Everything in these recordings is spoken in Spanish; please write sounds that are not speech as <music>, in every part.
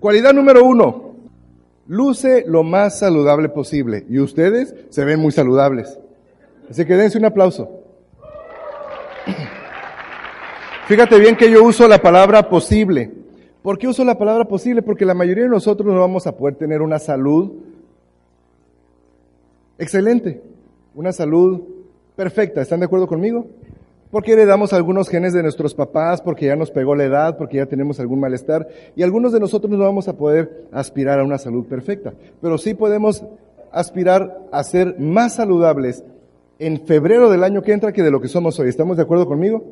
Cualidad número uno, luce lo más saludable posible. Y ustedes se ven muy saludables. Así que dense un aplauso. <clears throat> Fíjate bien que yo uso la palabra posible. ¿Por qué uso la palabra posible? Porque la mayoría de nosotros no vamos a poder tener una salud excelente, una salud perfecta. ¿Están de acuerdo conmigo? Porque heredamos algunos genes de nuestros papás, porque ya nos pegó la edad, porque ya tenemos algún malestar, y algunos de nosotros no vamos a poder aspirar a una salud perfecta. Pero sí podemos aspirar a ser más saludables en febrero del año que entra que de lo que somos hoy. ¿Estamos de acuerdo conmigo?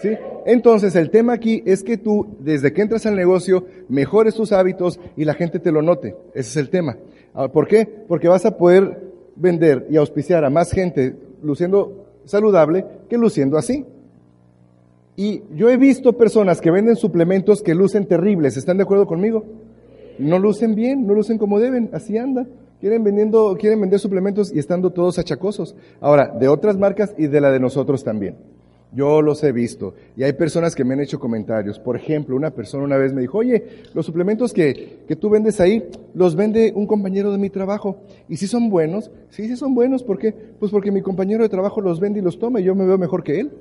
¿Sí? Entonces, el tema aquí es que tú, desde que entras al negocio, mejores tus hábitos y la gente te lo note. Ese es el tema. Ah, ¿Por qué? Porque vas a poder vender y auspiciar a más gente luciendo saludable que luciendo así. Y yo he visto personas que venden suplementos que lucen terribles. ¿Están de acuerdo conmigo? No lucen bien, no lucen como deben, así anda. Quieren vendiendo, quieren vender suplementos y estando todos achacosos. Ahora, de otras marcas y de la de nosotros también. Yo los he visto. Y hay personas que me han hecho comentarios. Por ejemplo, una persona una vez me dijo, oye, los suplementos que, que tú vendes ahí, los vende un compañero de mi trabajo. ¿Y si son buenos? Sí, sí son buenos. ¿Por qué? Pues porque mi compañero de trabajo los vende y los toma y yo me veo mejor que él.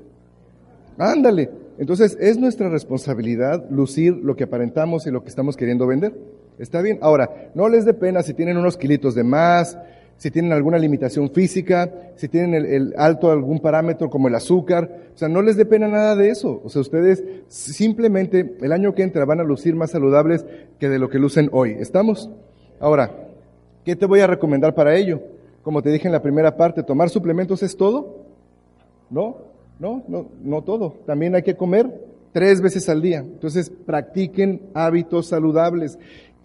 Ándale. Entonces, es nuestra responsabilidad lucir lo que aparentamos y lo que estamos queriendo vender. Está bien. Ahora, no les dé pena si tienen unos kilitos de más, si tienen alguna limitación física, si tienen el, el, alto algún parámetro como el azúcar, o sea, no les dé pena nada de eso. O sea, ustedes simplemente el año que entra van a lucir más saludables que de lo que lucen hoy. ¿Estamos? Ahora, ¿qué te voy a recomendar para ello? Como te dije en la primera parte, ¿tomar suplementos es todo? No, no, no, no todo. También hay que comer tres veces al día. Entonces, practiquen hábitos saludables.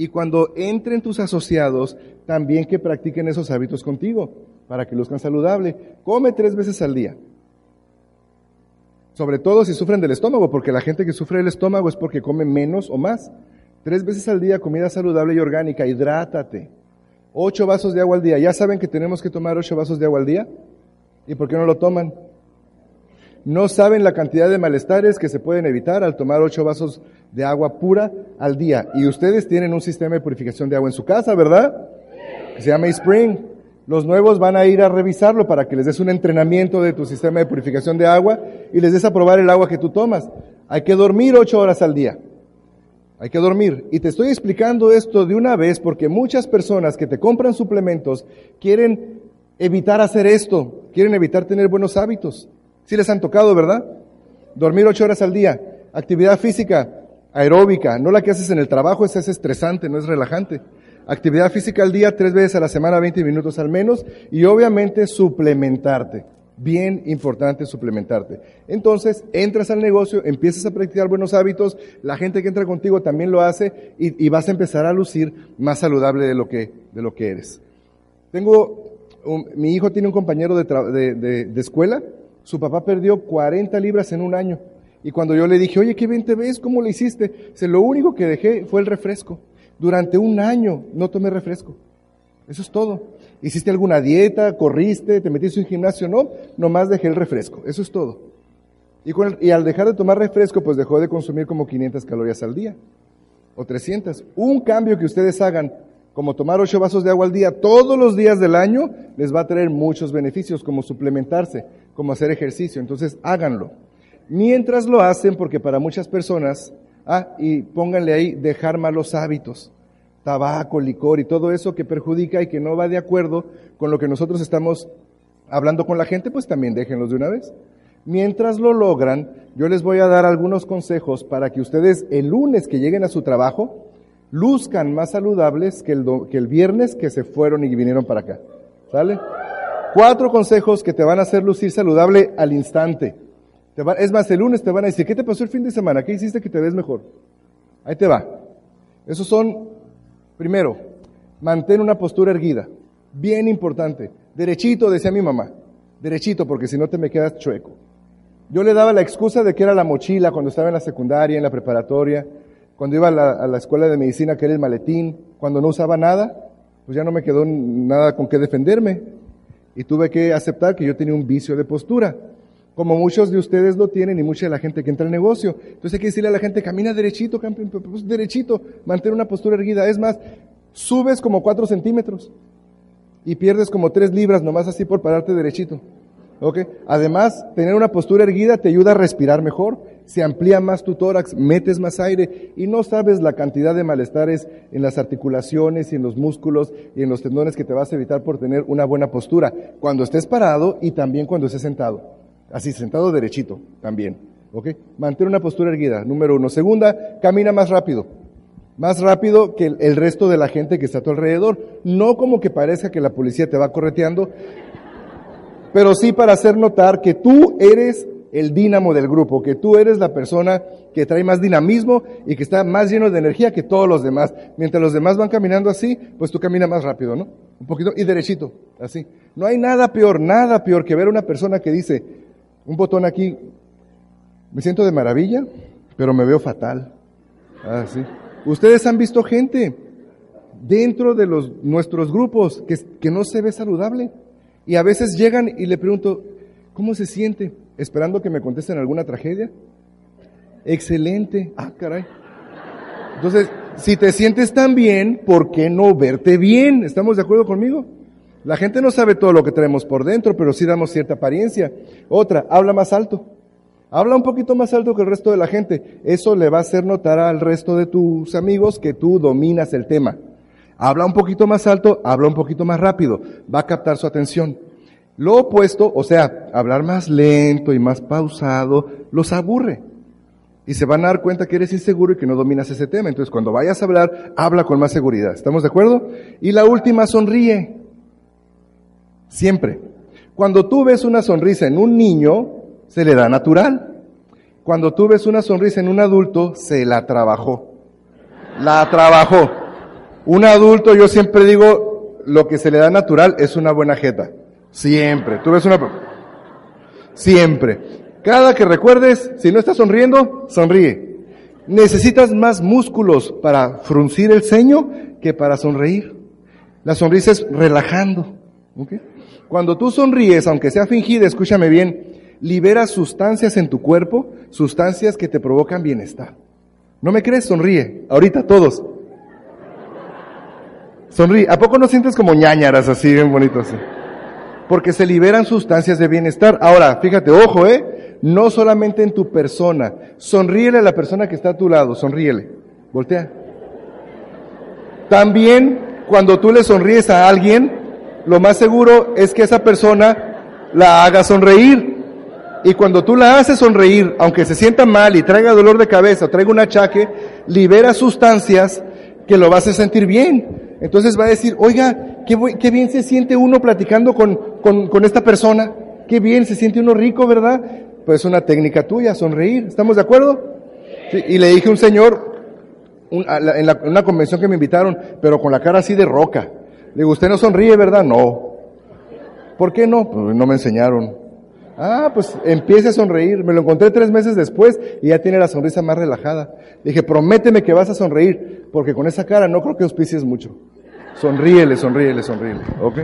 Y cuando entren tus asociados, también que practiquen esos hábitos contigo, para que luzcan saludable. Come tres veces al día. Sobre todo si sufren del estómago, porque la gente que sufre del estómago es porque come menos o más. Tres veces al día comida saludable y orgánica, hidrátate. Ocho vasos de agua al día. ¿Ya saben que tenemos que tomar ocho vasos de agua al día? ¿Y por qué no lo toman? No saben la cantidad de malestares que se pueden evitar al tomar ocho vasos de agua pura al día. Y ustedes tienen un sistema de purificación de agua en su casa, ¿verdad? Se llama Spring. Los nuevos van a ir a revisarlo para que les des un entrenamiento de tu sistema de purificación de agua y les des a probar el agua que tú tomas. Hay que dormir ocho horas al día. Hay que dormir. Y te estoy explicando esto de una vez porque muchas personas que te compran suplementos quieren evitar hacer esto, quieren evitar tener buenos hábitos. Sí les han tocado, ¿verdad? Dormir ocho horas al día. Actividad física, aeróbica, no la que haces en el trabajo, esa es estresante, no es relajante. Actividad física al día, tres veces a la semana, 20 minutos al menos, y obviamente suplementarte. Bien importante suplementarte. Entonces, entras al negocio, empiezas a practicar buenos hábitos, la gente que entra contigo también lo hace y, vas a empezar a lucir más saludable de lo que, de lo que eres. Tengo, mi hijo tiene un compañero de, de, de, de escuela, su papá perdió 40 libras en un año. Y cuando yo le dije, oye, qué bien te ves, ¿cómo lo hiciste? Dice, lo único que dejé fue el refresco. Durante un año no tomé refresco. Eso es todo. ¿Hiciste alguna dieta? ¿Corriste? ¿Te metiste en un gimnasio? No, nomás dejé el refresco. Eso es todo. Y, con el, y al dejar de tomar refresco, pues dejó de consumir como 500 calorías al día. O 300. Un cambio que ustedes hagan, como tomar 8 vasos de agua al día todos los días del año, les va a traer muchos beneficios, como suplementarse, como hacer ejercicio. Entonces, háganlo. Mientras lo hacen, porque para muchas personas, ah, y pónganle ahí, dejar malos hábitos, tabaco, licor y todo eso que perjudica y que no va de acuerdo con lo que nosotros estamos hablando con la gente, pues también déjenlos de una vez. Mientras lo logran, yo les voy a dar algunos consejos para que ustedes el lunes que lleguen a su trabajo, luzcan más saludables que el, do, que el viernes que se fueron y vinieron para acá. ¿Sale? Cuatro consejos que te van a hacer lucir saludable al instante. Es más, el lunes te van a decir, ¿qué te pasó el fin de semana? ¿Qué hiciste que te ves mejor? Ahí te va. Esos son, primero, mantén una postura erguida. Bien importante. Derechito, decía mi mamá. Derechito, porque si no te me quedas chueco. Yo le daba la excusa de que era la mochila cuando estaba en la secundaria, en la preparatoria, cuando iba a la, a la escuela de medicina, que era el maletín, cuando no usaba nada, pues ya no me quedó nada con qué defenderme. Y tuve que aceptar que yo tenía un vicio de postura. como muchos de ustedes lo tienen y mucha de la gente que entra al negocio. Entonces hay que decirle a la gente, camina derechito, campeón, pues, derechito, mantén una postura erguida. Es más, subes como cuatro centímetros y pierdes como tres libras nomás así por pararte derechito. ¿Ok? Además, tener una postura erguida te ayuda a respirar mejor, se amplía más tu tórax, metes más aire y no sabes la cantidad de malestares en las articulaciones y en los músculos y en los tendones que te vas a evitar por tener una buena postura cuando estés parado y también cuando estés sentado. Así, sentado derechito también. ¿Ok? Mantén una postura erguida, número uno. Segunda, camina más rápido. Más rápido que el resto de la gente que está a tu alrededor. No como que parezca que la policía te va correteando, pero sí para hacer notar que tú eres el dínamo del grupo, que tú eres la persona que trae más dinamismo y que está más lleno de energía que todos los demás. Mientras los demás van caminando así, pues tú caminas más rápido, ¿no? Un poquito y derechito, así. No hay nada peor, nada peor que ver a una persona que dice, un botón aquí, me siento de maravilla, pero me veo fatal. Así. Ustedes han visto gente dentro de los, nuestros grupos que, que no se ve saludable. Y a veces llegan y le pregunto, ¿cómo se siente? Esperando que me contesten alguna tragedia. Excelente. Ah, caray. Entonces, si te sientes tan bien, ¿por qué no verte bien? ¿Estamos de acuerdo conmigo? La gente no sabe todo lo que tenemos por dentro, pero sí damos cierta apariencia. Otra, habla más alto. Habla un poquito más alto que el resto de la gente. Eso le va a hacer notar al resto de tus amigos que tú dominas el tema. Habla un poquito más alto, habla un poquito más rápido, va a captar su atención. Lo opuesto, o sea, hablar más lento y más pausado, los aburre. Y se van a dar cuenta que eres inseguro y que no dominas ese tema. Entonces, cuando vayas a hablar, habla con más seguridad. ¿Estamos de acuerdo? Y la última, sonríe. Siempre. Cuando tú ves una sonrisa en un niño, se le da natural. Cuando tú ves una sonrisa en un adulto, se la trabajó. La trabajó. Un adulto, yo siempre digo, lo que se le da natural es una buena jeta. Siempre. Tú ves una... Siempre. Cada que recuerdes, si no estás sonriendo, sonríe. Necesitas más músculos para fruncir el ceño que para sonreír. La sonrisa es relajando. Cuando tú sonríes, aunque sea fingida, escúchame bien, liberas sustancias en tu cuerpo, sustancias que te provocan bienestar. ¿No me crees? Sonríe. Ahorita todos. Sonríe. ¿A poco no sientes como ñañaras así, bien bonito así? Porque se liberan sustancias de bienestar. Ahora, fíjate, ojo, ¿eh? No solamente en tu persona. Sonríele a la persona que está a tu lado. Sonríele. Voltea. También, cuando tú le sonríes a alguien, lo más seguro es que esa persona la haga sonreír. Y cuando tú la haces sonreír, aunque se sienta mal y traiga dolor de cabeza traiga un achaque, libera sustancias que lo vas a sentir bien. Entonces va a decir, oiga, qué, bien se siente uno platicando con, con, esta persona, qué bien se siente uno rico, ¿verdad? Pues es una técnica tuya, sonreír, ¿estamos de acuerdo? y le dije a un señor, en, la, una convención que me invitaron, pero con la cara así de roca. Le digo, ¿usted no sonríe, verdad? No. ¿Por qué no? Pues no me enseñaron. Ah, pues empiece a sonreír. Me lo encontré tres meses después y ya tiene la sonrisa más relajada. dije, prométeme que vas a sonreír, porque con esa cara no creo que auspicies mucho. Sonríele, sonríele, sonríele. ¿Ok?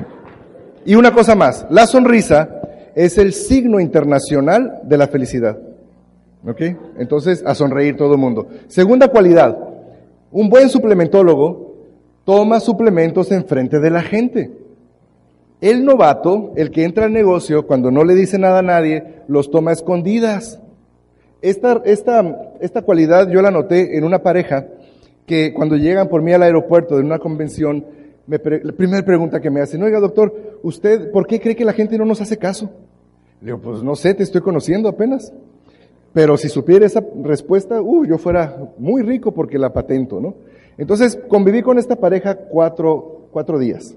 Y una cosa más, la sonrisa es el signo internacional de la felicidad. ¿Ok? Entonces, a sonreír todo el mundo. Segunda cualidad, un buen suplementólogo toma suplementos en frente de la gente. El novato, el que entra al negocio, cuando no le dice nada a nadie, los toma escondidas. Esta, esta, esta cualidad yo la noté en una pareja que cuando llegan por mí al aeropuerto de una convención, la primera pregunta que me hacen, oiga doctor, ¿usted por qué cree que la gente no nos hace caso? Le digo, pues no sé, te estoy conociendo apenas. Pero si supiera esa respuesta, uh, yo fuera muy rico porque la patento, ¿no? Entonces conviví con esta pareja cuatro, cuatro días.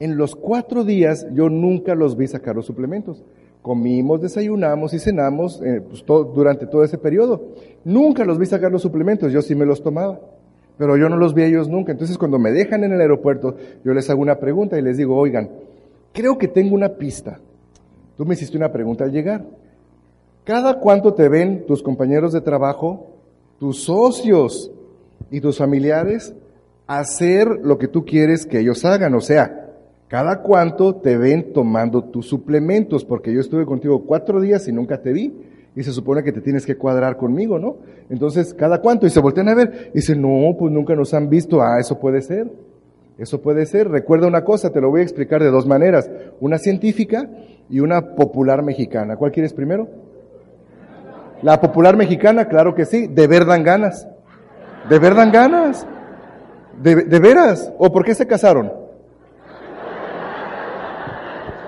En los cuatro días yo nunca los vi sacar los suplementos. Comimos, desayunamos y cenamos eh, pues, durante todo ese periodo. Nunca los vi sacar los suplementos, yo sí me los tomaba pero yo no los vi a ellos nunca. Entonces cuando me dejan en el aeropuerto, yo les hago una pregunta y les digo, oigan, creo que tengo una pista. Tú me hiciste una pregunta al llegar. ¿Cada cuánto te ven tus compañeros de trabajo, tus socios y tus familiares hacer lo que tú quieres que ellos hagan? O sea, ¿Cada cuánto te ven tomando tus suplementos? Porque yo estuve contigo cuatro días y nunca te vi. Y se supone que te tienes que cuadrar conmigo, ¿no? Entonces, ¿cada cuánto? Y se voltean a ver. Y dicen, no, pues nunca nos han visto. Ah, eso puede ser. Eso puede ser. Recuerda una cosa, te lo voy a explicar de dos maneras. Una científica y una popular mexicana. ¿Cuál quieres primero? La popular mexicana, claro que sí. De ver dan ganas. De ver dan ganas. De, de veras. ¿O por qué se casaron?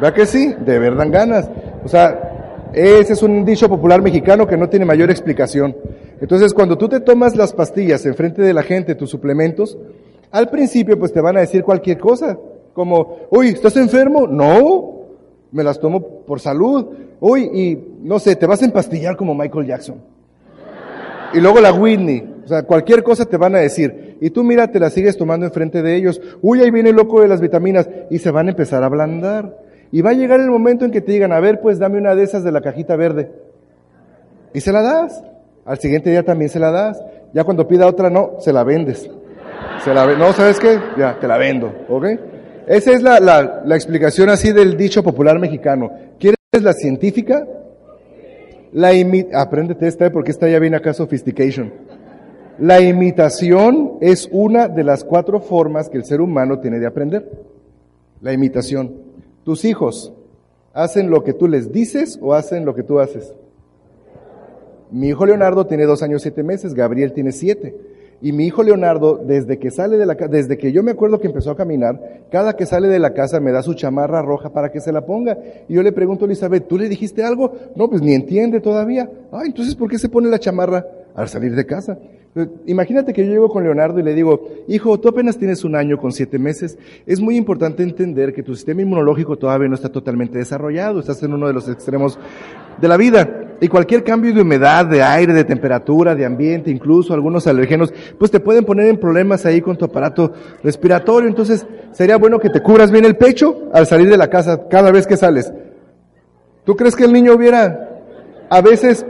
¿Verdad que sí? De ver dan ganas. O sea, ese es un dicho popular mexicano que no tiene mayor explicación. Entonces, cuando tú te tomas las pastillas en frente de la gente, tus suplementos, al principio pues te van a decir cualquier cosa, como, uy, ¿estás enfermo? No, me las tomo por salud. Uy, y no sé, te vas a empastillar como Michael Jackson. Y luego la Whitney, o sea, cualquier cosa te van a decir. Y tú mira, te la sigues tomando enfrente de ellos. Uy, ahí viene el loco de las vitaminas. Y se van a empezar a ablandar. Y va a llegar el momento en que te digan, a ver, pues dame una de esas de la cajita verde. Y se la das. Al siguiente día también se la das. Ya cuando pida otra, no, se la vendes. Se la no, ¿sabes qué? Ya, te la vendo, ¿ok? Esa es la, la, la explicación así del dicho popular mexicano. ¿Quieres la científica? La imi apréndete esta ¿eh? porque esta ya viene acá sophistication. La imitación es una de las cuatro formas que el ser humano tiene de aprender. La imitación. Tus hijos hacen lo que tú les dices o hacen lo que tú haces. Mi hijo Leonardo tiene dos años siete meses, Gabriel tiene siete. Y mi hijo Leonardo, desde que sale de la desde que yo me acuerdo que empezó a caminar, cada que sale de la casa me da su chamarra roja para que se la ponga. Y yo le pregunto a Elizabeth, ¿tú le dijiste algo? No, pues ni entiende todavía. Ah, entonces ¿por qué se pone la chamarra al salir de casa? Imagínate que yo llego con Leonardo y le digo, hijo, tú apenas tienes un año con siete meses. Es muy importante entender que tu sistema inmunológico todavía no está totalmente desarrollado. Estás en uno de los extremos de la vida. Y cualquier cambio de humedad, de aire, de temperatura, de ambiente, incluso algunos alergenos, pues te pueden poner en problemas ahí con tu aparato respiratorio. Entonces, sería bueno que te cubras bien el pecho al salir de la casa cada vez que sales. ¿Tú crees que el niño hubiera a veces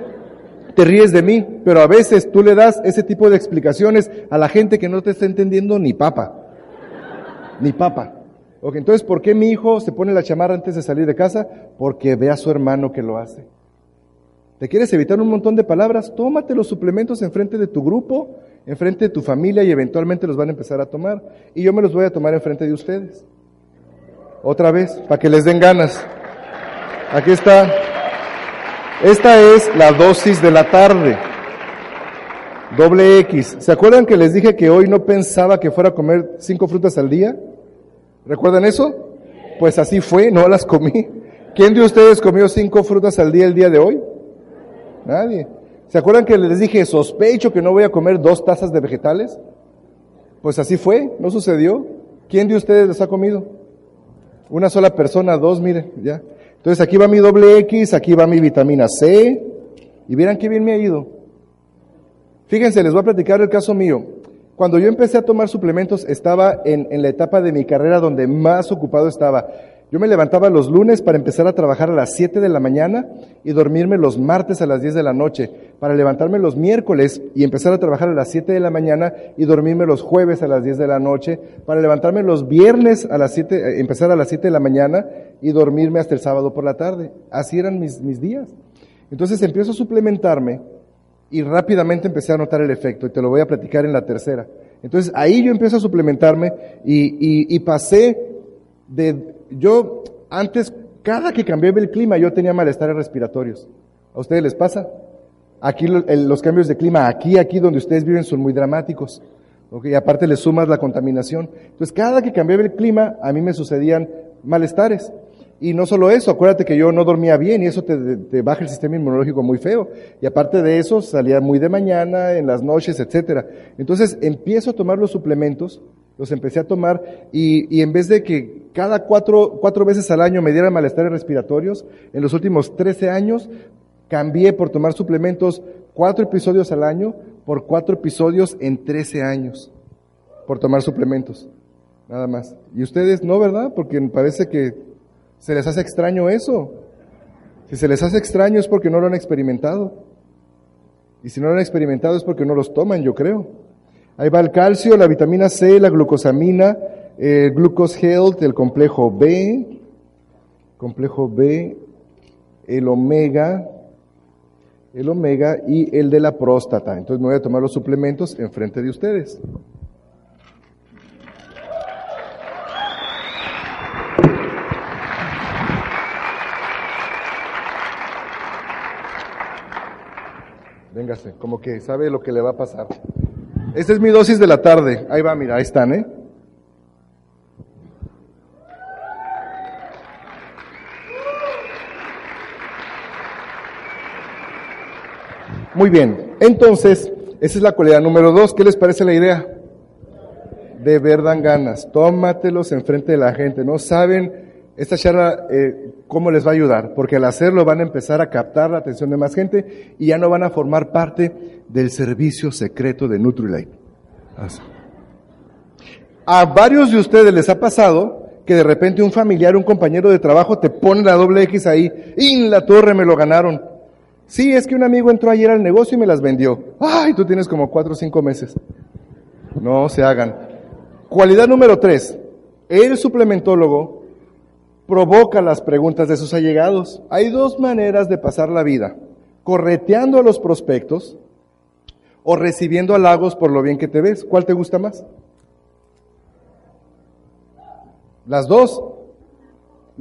te ríes de mí, pero a veces tú le das ese tipo de explicaciones a la gente que no te está entendiendo ni papa. Ni papa. Ok, entonces, ¿por qué mi hijo se pone la chamarra antes de salir de casa? Porque ve a su hermano que lo hace. ¿Te quieres evitar un montón de palabras? Tómate los suplementos enfrente de tu grupo, enfrente de tu familia y eventualmente los van a empezar a tomar. Y yo me los voy a tomar enfrente de ustedes. Otra vez, para que les den ganas. Aquí está. Esta es la dosis de la tarde. Doble X. ¿Se acuerdan que les dije que hoy no pensaba que fuera a comer cinco frutas al día? ¿Recuerdan eso? Pues así fue, no las comí. ¿Quién de ustedes comió cinco frutas al día el día de hoy? Nadie. ¿Se acuerdan que les dije, sospecho que no voy a comer dos tazas de vegetales? Pues así fue, no sucedió. ¿Quién de ustedes les ha comido? Una sola persona, dos, miren, ya. Entonces aquí va mi doble X, aquí va mi vitamina C, y verán qué bien me ha ido. Fíjense, les voy a platicar el caso mío. Cuando yo empecé a tomar suplementos, estaba en, en la etapa de mi carrera donde más ocupado estaba. Yo me levantaba los lunes para empezar a trabajar a las 7 de la mañana y dormirme los martes a las 10 de la noche, para levantarme los miércoles y empezar a trabajar a las 7 de la mañana y dormirme los jueves a las 10 de la noche, para levantarme los viernes a las 7, eh, empezar a las 7 de la mañana y dormirme hasta el sábado por la tarde. Así eran mis, mis días. Entonces empiezo a suplementarme y rápidamente empecé a notar el efecto y te lo voy a platicar en la tercera. Entonces ahí yo empiezo a suplementarme y, y, y pasé de yo antes, cada que cambiaba el clima, yo tenía malestares respiratorios. ¿A ustedes les pasa? Aquí los cambios de clima, aquí, aquí donde ustedes viven son muy dramáticos. Y aparte le sumas la contaminación. Entonces, cada que cambiaba el clima, a mí me sucedían malestares. Y no solo eso, acuérdate que yo no dormía bien y eso te, te, baja el sistema inmunológico muy feo. Y aparte de eso, salía muy de mañana, en las noches, etcétera. Entonces, empiezo a tomar los suplementos los empecé a tomar y, y en vez de que cada cuatro, cuatro veces al año me dieran malestares respiratorios, en los últimos 13 años cambié por tomar suplementos cuatro episodios al año por cuatro episodios en 13 años por tomar suplementos. Nada más. Y ustedes no, ¿verdad? Porque parece que se les hace extraño eso. Si se les hace extraño es porque no lo han experimentado. Y si no lo han experimentado es porque no los toman, yo creo. Ahí va el calcio, la vitamina C, la glucosamina, el Glucose Health, el complejo B, complejo B, el omega, el omega y el de la próstata. Entonces me voy a tomar los suplementos enfrente de ustedes. Véngase, como que sabe lo que le va a pasar. Esta es mi dosis de la tarde. Ahí va, mira, ahí están, ¿eh? Muy bien, entonces, esa es la cualidad número dos. ¿Qué les parece la idea? De ver dan ganas. Tómatelos enfrente de la gente. No saben esta charla eh, cómo les va a ayudar, porque al hacerlo van a empezar a captar la atención de más gente y ya no van a formar parte del servicio secreto de Nutrilite. A varios de ustedes les ha pasado que de repente un familiar, un compañero de trabajo te pone la doble X ahí, y en la torre me lo ganaron. Sí, es que un amigo entró ayer al negocio y me las vendió. Ay, tú tienes como cuatro o cinco meses. No se hagan. Cualidad número tres. El suplementólogo provoca las preguntas de sus allegados. Hay dos maneras de pasar la vida. Correteando a los prospectos o recibiendo halagos por lo bien que te ves. ¿Cuál te gusta más? Las dos.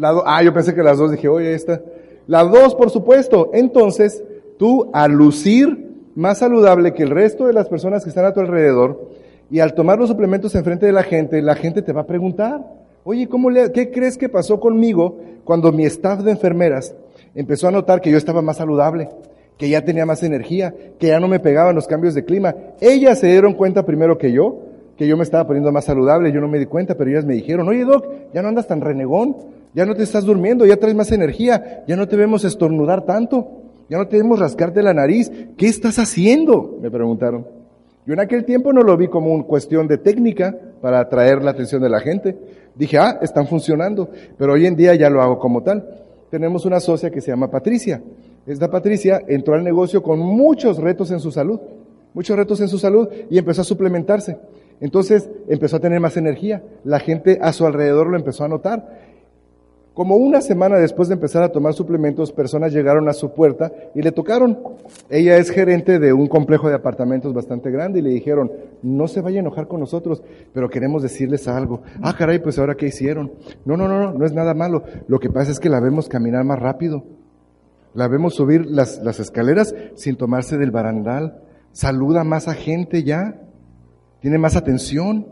ah, yo pensé que las dos. Dije, oye, esta. Las dos, por supuesto. Entonces, tú al lucir más saludable que el resto de las personas que están a tu alrededor y al tomar los suplementos enfrente de la gente, la gente te va a preguntar, oye, ¿cómo le, ¿qué crees que pasó conmigo cuando mi staff de enfermeras empezó a notar que yo estaba más saludable, que ya tenía más energía, que ya no me pegaban los cambios de clima? Ellas se dieron cuenta primero que yo, que yo me estaba poniendo más saludable, yo no me di cuenta, pero ellas me dijeron, oye Doc, ya no andas tan renegón, ya no te estás durmiendo, ya traes más energía, ya no te vemos estornudar tanto, ya no te vemos rascarte la nariz, ¿qué estás haciendo? Me preguntaron. Yo en aquel tiempo no lo vi como una cuestión de técnica para atraer la atención de la gente. Dije, ah, están funcionando, pero hoy en día ya lo hago como tal. Tenemos una socia que se llama Patricia. Esta Patricia entró al negocio con muchos retos en su salud, muchos retos en su salud y empezó a suplementarse. Entonces empezó a tener más energía. La gente a su alrededor lo empezó a notar. Como una semana después de empezar a tomar suplementos, personas llegaron a su puerta y le tocaron. Ella es gerente de un complejo de apartamentos bastante grande y le dijeron, no se vaya a enojar con nosotros, pero queremos decirles algo. Ah, caray, pues ahora qué hicieron. No, no, no, no, no es nada malo. Lo que pasa es que la vemos caminar más rápido. La vemos subir las, las escaleras sin tomarse del barandal. Saluda más a gente ya. Tiene más atención.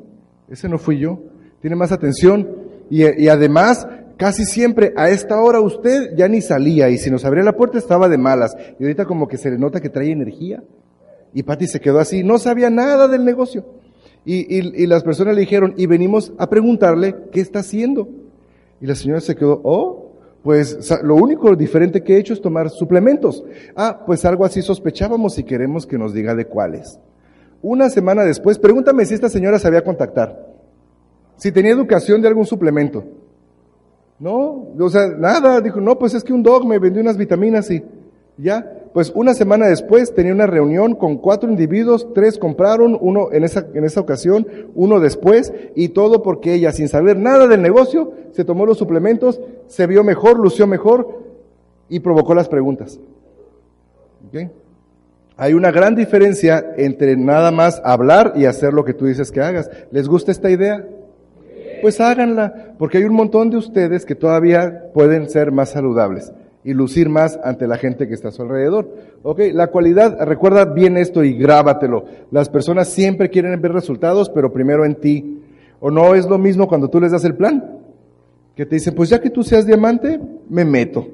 Ese no fui yo. Tiene más atención. Y, y además Casi siempre a esta hora usted ya ni salía y si nos abría la puerta estaba de malas. Y ahorita como que se le nota que trae energía. Y Patti se quedó así, no sabía nada del negocio. Y, y, las personas le dijeron, y venimos a preguntarle qué está haciendo. Y la señora se quedó, oh, pues lo único diferente que he hecho es tomar suplementos. Ah, pues algo así sospechábamos y queremos que nos diga de cuáles. Una semana después, pregúntame si esta señora sabía contactar. Si tenía educación de algún suplemento. No, o sea, nada, dijo, no, pues es que un dog me vendió unas vitaminas y ya. Pues una semana después tenía una reunión con cuatro individuos, tres compraron, uno en esa, en esa ocasión, uno después, y todo porque ella, sin saber nada del negocio, se tomó los suplementos, se vio mejor, lució mejor y provocó las preguntas. ¿Okay? Hay una gran diferencia entre nada más hablar y hacer lo que tú dices que hagas. ¿Les gusta esta idea? Pues háganla, porque hay un montón de ustedes que todavía pueden ser más saludables y lucir más ante la gente que está a su alrededor. Ok, la cualidad, recuerda bien esto y grábatelo. Las personas siempre quieren ver resultados, pero primero en ti. ¿O no es lo mismo cuando tú les das el plan? Que te dicen, pues ya que tú seas diamante, me meto.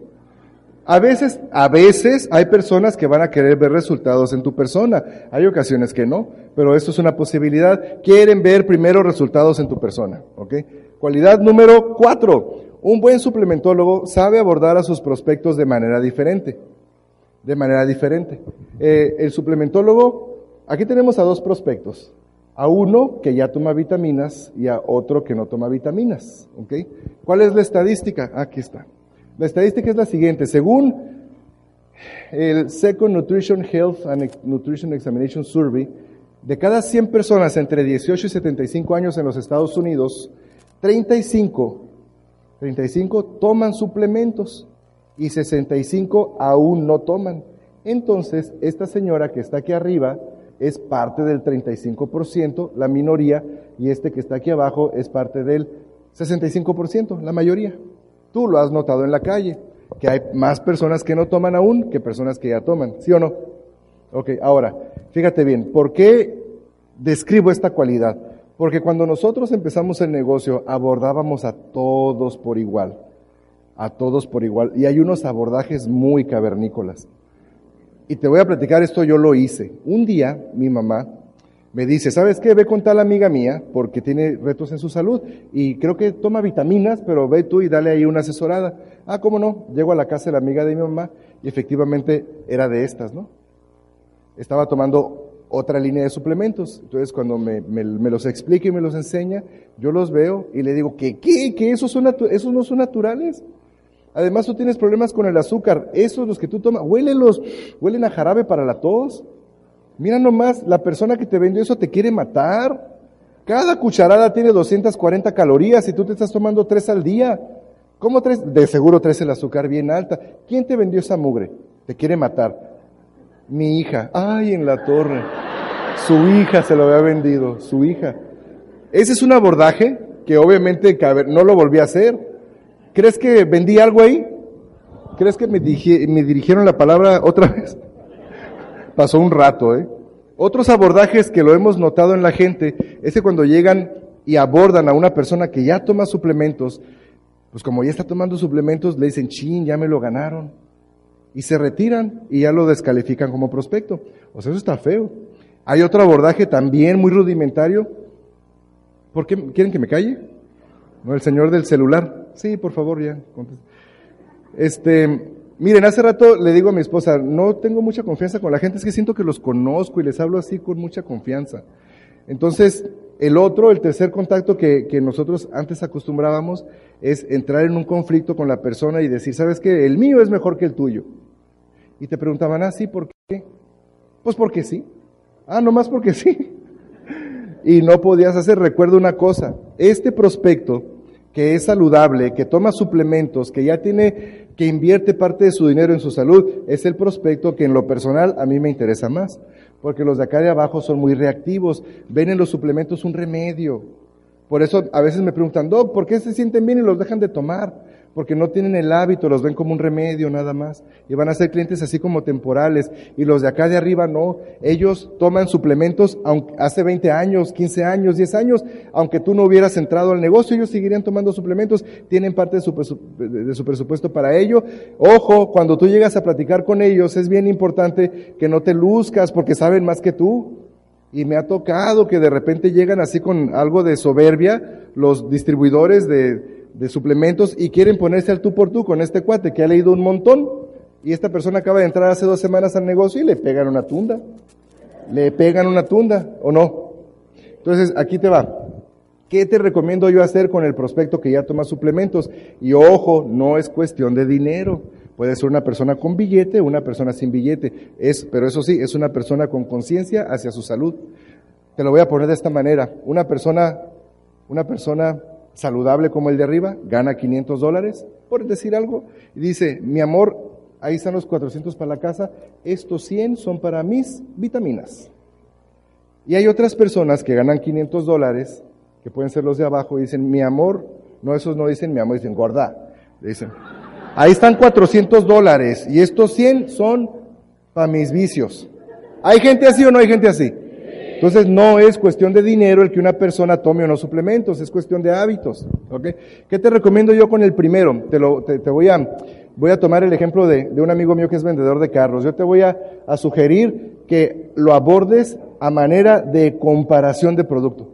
A veces, a veces hay personas que van a querer ver resultados en tu persona. Hay ocasiones que no, pero esto es una posibilidad. Quieren ver primero resultados en tu persona, ¿ok? Cualidad número cuatro. Un buen suplementólogo sabe abordar a sus prospectos de manera diferente. De manera diferente. Eh, el suplementólogo, aquí tenemos a dos prospectos. A uno que ya toma vitaminas y a otro que no toma vitaminas, ¿ok? ¿Cuál es la estadística? Aquí está. La estadística es la siguiente. Según el Second Nutrition Health and Nutrition Examination Survey, de cada 100 personas entre 18 y 75 años en los Estados Unidos, 35, 35 toman suplementos y 65 aún no toman. Entonces, esta señora que está aquí arriba es parte del 35%, la minoría, y este que está aquí abajo es parte del 65%, la mayoría. Tú lo has notado en la calle, que hay más personas que no toman aún que personas que ya toman, ¿sí o no? Ok, ahora, fíjate bien, ¿por qué describo esta cualidad? Porque cuando nosotros empezamos el negocio abordábamos a todos por igual, a todos por igual, y hay unos abordajes muy cavernícolas. Y te voy a platicar esto, yo lo hice. Un día mi mamá me dice, ¿sabes qué? Ve con tal amiga mía porque tiene retos en su salud y creo que toma vitaminas, pero ve tú y dale ahí una asesorada. Ah, ¿cómo no? Llego a la casa de la amiga de mi mamá y efectivamente era de estas, ¿no? Estaba tomando otra línea de suplementos. Entonces, cuando me, los explica y me los enseña, yo los veo y le digo, ¿qué? ¿Qué? ¿Que esos, son esos no son naturales? Además, tú tienes problemas con el azúcar. Esos los que tú tomas, huélelos, huelen a jarabe para la tos. Mira nomás, la persona que te vendió eso te quiere matar. Cada cucharada tiene 240 calorías y tú te estás tomando tres al día. ¿Cómo tres? De seguro tres el azúcar bien alta. ¿Quién te vendió esa mugre? Te quiere matar. Mi hija. Ay, en la torre. Su hija se lo había vendido, su hija. Ese es un abordaje que obviamente no lo volví a hacer. ¿Crees que vendí algo ahí? ¿Crees que me, me dirigieron la palabra otra vez? Pasó un rato, ¿eh? Otros abordajes que lo hemos notado en la gente es que cuando llegan y abordan a una persona que ya toma suplementos, pues como ya está tomando suplementos, le dicen, chin, ya me lo ganaron. Y se retiran y ya lo descalifican como prospecto. O sea, eso está feo. Hay otro abordaje también muy rudimentario. ¿Por qué quieren que me calle? No, el señor del celular. Sí, por favor, ya. Este, miren, hace rato le digo a mi esposa, no tengo mucha confianza con la gente, es que siento que los conozco y les hablo así con mucha confianza. Entonces, el otro, el tercer contacto que, que nosotros antes acostumbrábamos es entrar en un conflicto con la persona y decir, ¿sabes qué? El mío es mejor que el tuyo. Y te preguntaban, ah, sí, ¿por qué? Pues porque sí. Ah, nomás porque sí. <laughs> Y no podías hacer, recuerda una cosa, este prospecto que es saludable, que toma suplementos, que ya tiene, que invierte parte de su dinero en su salud, es el prospecto que en lo personal a mí me interesa más. Porque los de acá de abajo son muy reactivos, ven en los suplementos un remedio. Por eso a veces me preguntan, Doc, ¿por qué se sienten bien y los dejan de tomar? Porque no tienen el hábito, los ven como un remedio nada más. Y van a ser clientes así como temporales. Y los de acá de arriba no. Ellos toman suplementos aunque hace 20 años, 15 años, 10 años. Aunque tú no hubieras entrado al negocio, ellos seguirían tomando suplementos. Tienen parte de su, de su presupuesto para ello. Ojo, cuando tú llegas a platicar con ellos, es bien importante que no te luzcas porque saben más que tú. Y me ha tocado que de repente llegan así con algo de soberbia los distribuidores de, de suplementos y quieren ponerse al tú por tú con este cuate que ha leído un montón y esta persona acaba de entrar hace dos semanas al negocio y le pegan una tunda. Le pegan una tunda, ¿o no? Entonces, aquí te va. ¿Qué te recomiendo yo hacer con el prospecto que ya toma suplementos? Y ojo, no es cuestión de dinero. Puede ser una persona con billete una persona sin billete. Es, pero eso sí, es una persona con conciencia hacia su salud. Te lo voy a poner de esta manera. Una persona, una persona saludable como el de arriba, gana 500 dólares, por decir algo, y dice, mi amor, ahí están los 400 para la casa, estos 100 son para mis vitaminas. Y hay otras personas que ganan 500 dólares, que pueden ser los de abajo, y dicen, mi amor, no, esos no dicen mi amor, dicen gorda. Dicen, ahí están 400 dólares, y estos 100 son para mis vicios. ¿Hay gente así o no hay gente así? Entonces no es cuestión de dinero el que una persona tome o no suplementos, es cuestión de hábitos. ¿okay? ¿Qué te recomiendo yo con el primero? Te, lo, te, voy, a, voy a tomar el ejemplo de, de, un amigo mío que es vendedor de carros. Yo te voy a, a sugerir que lo abordes a manera de comparación de producto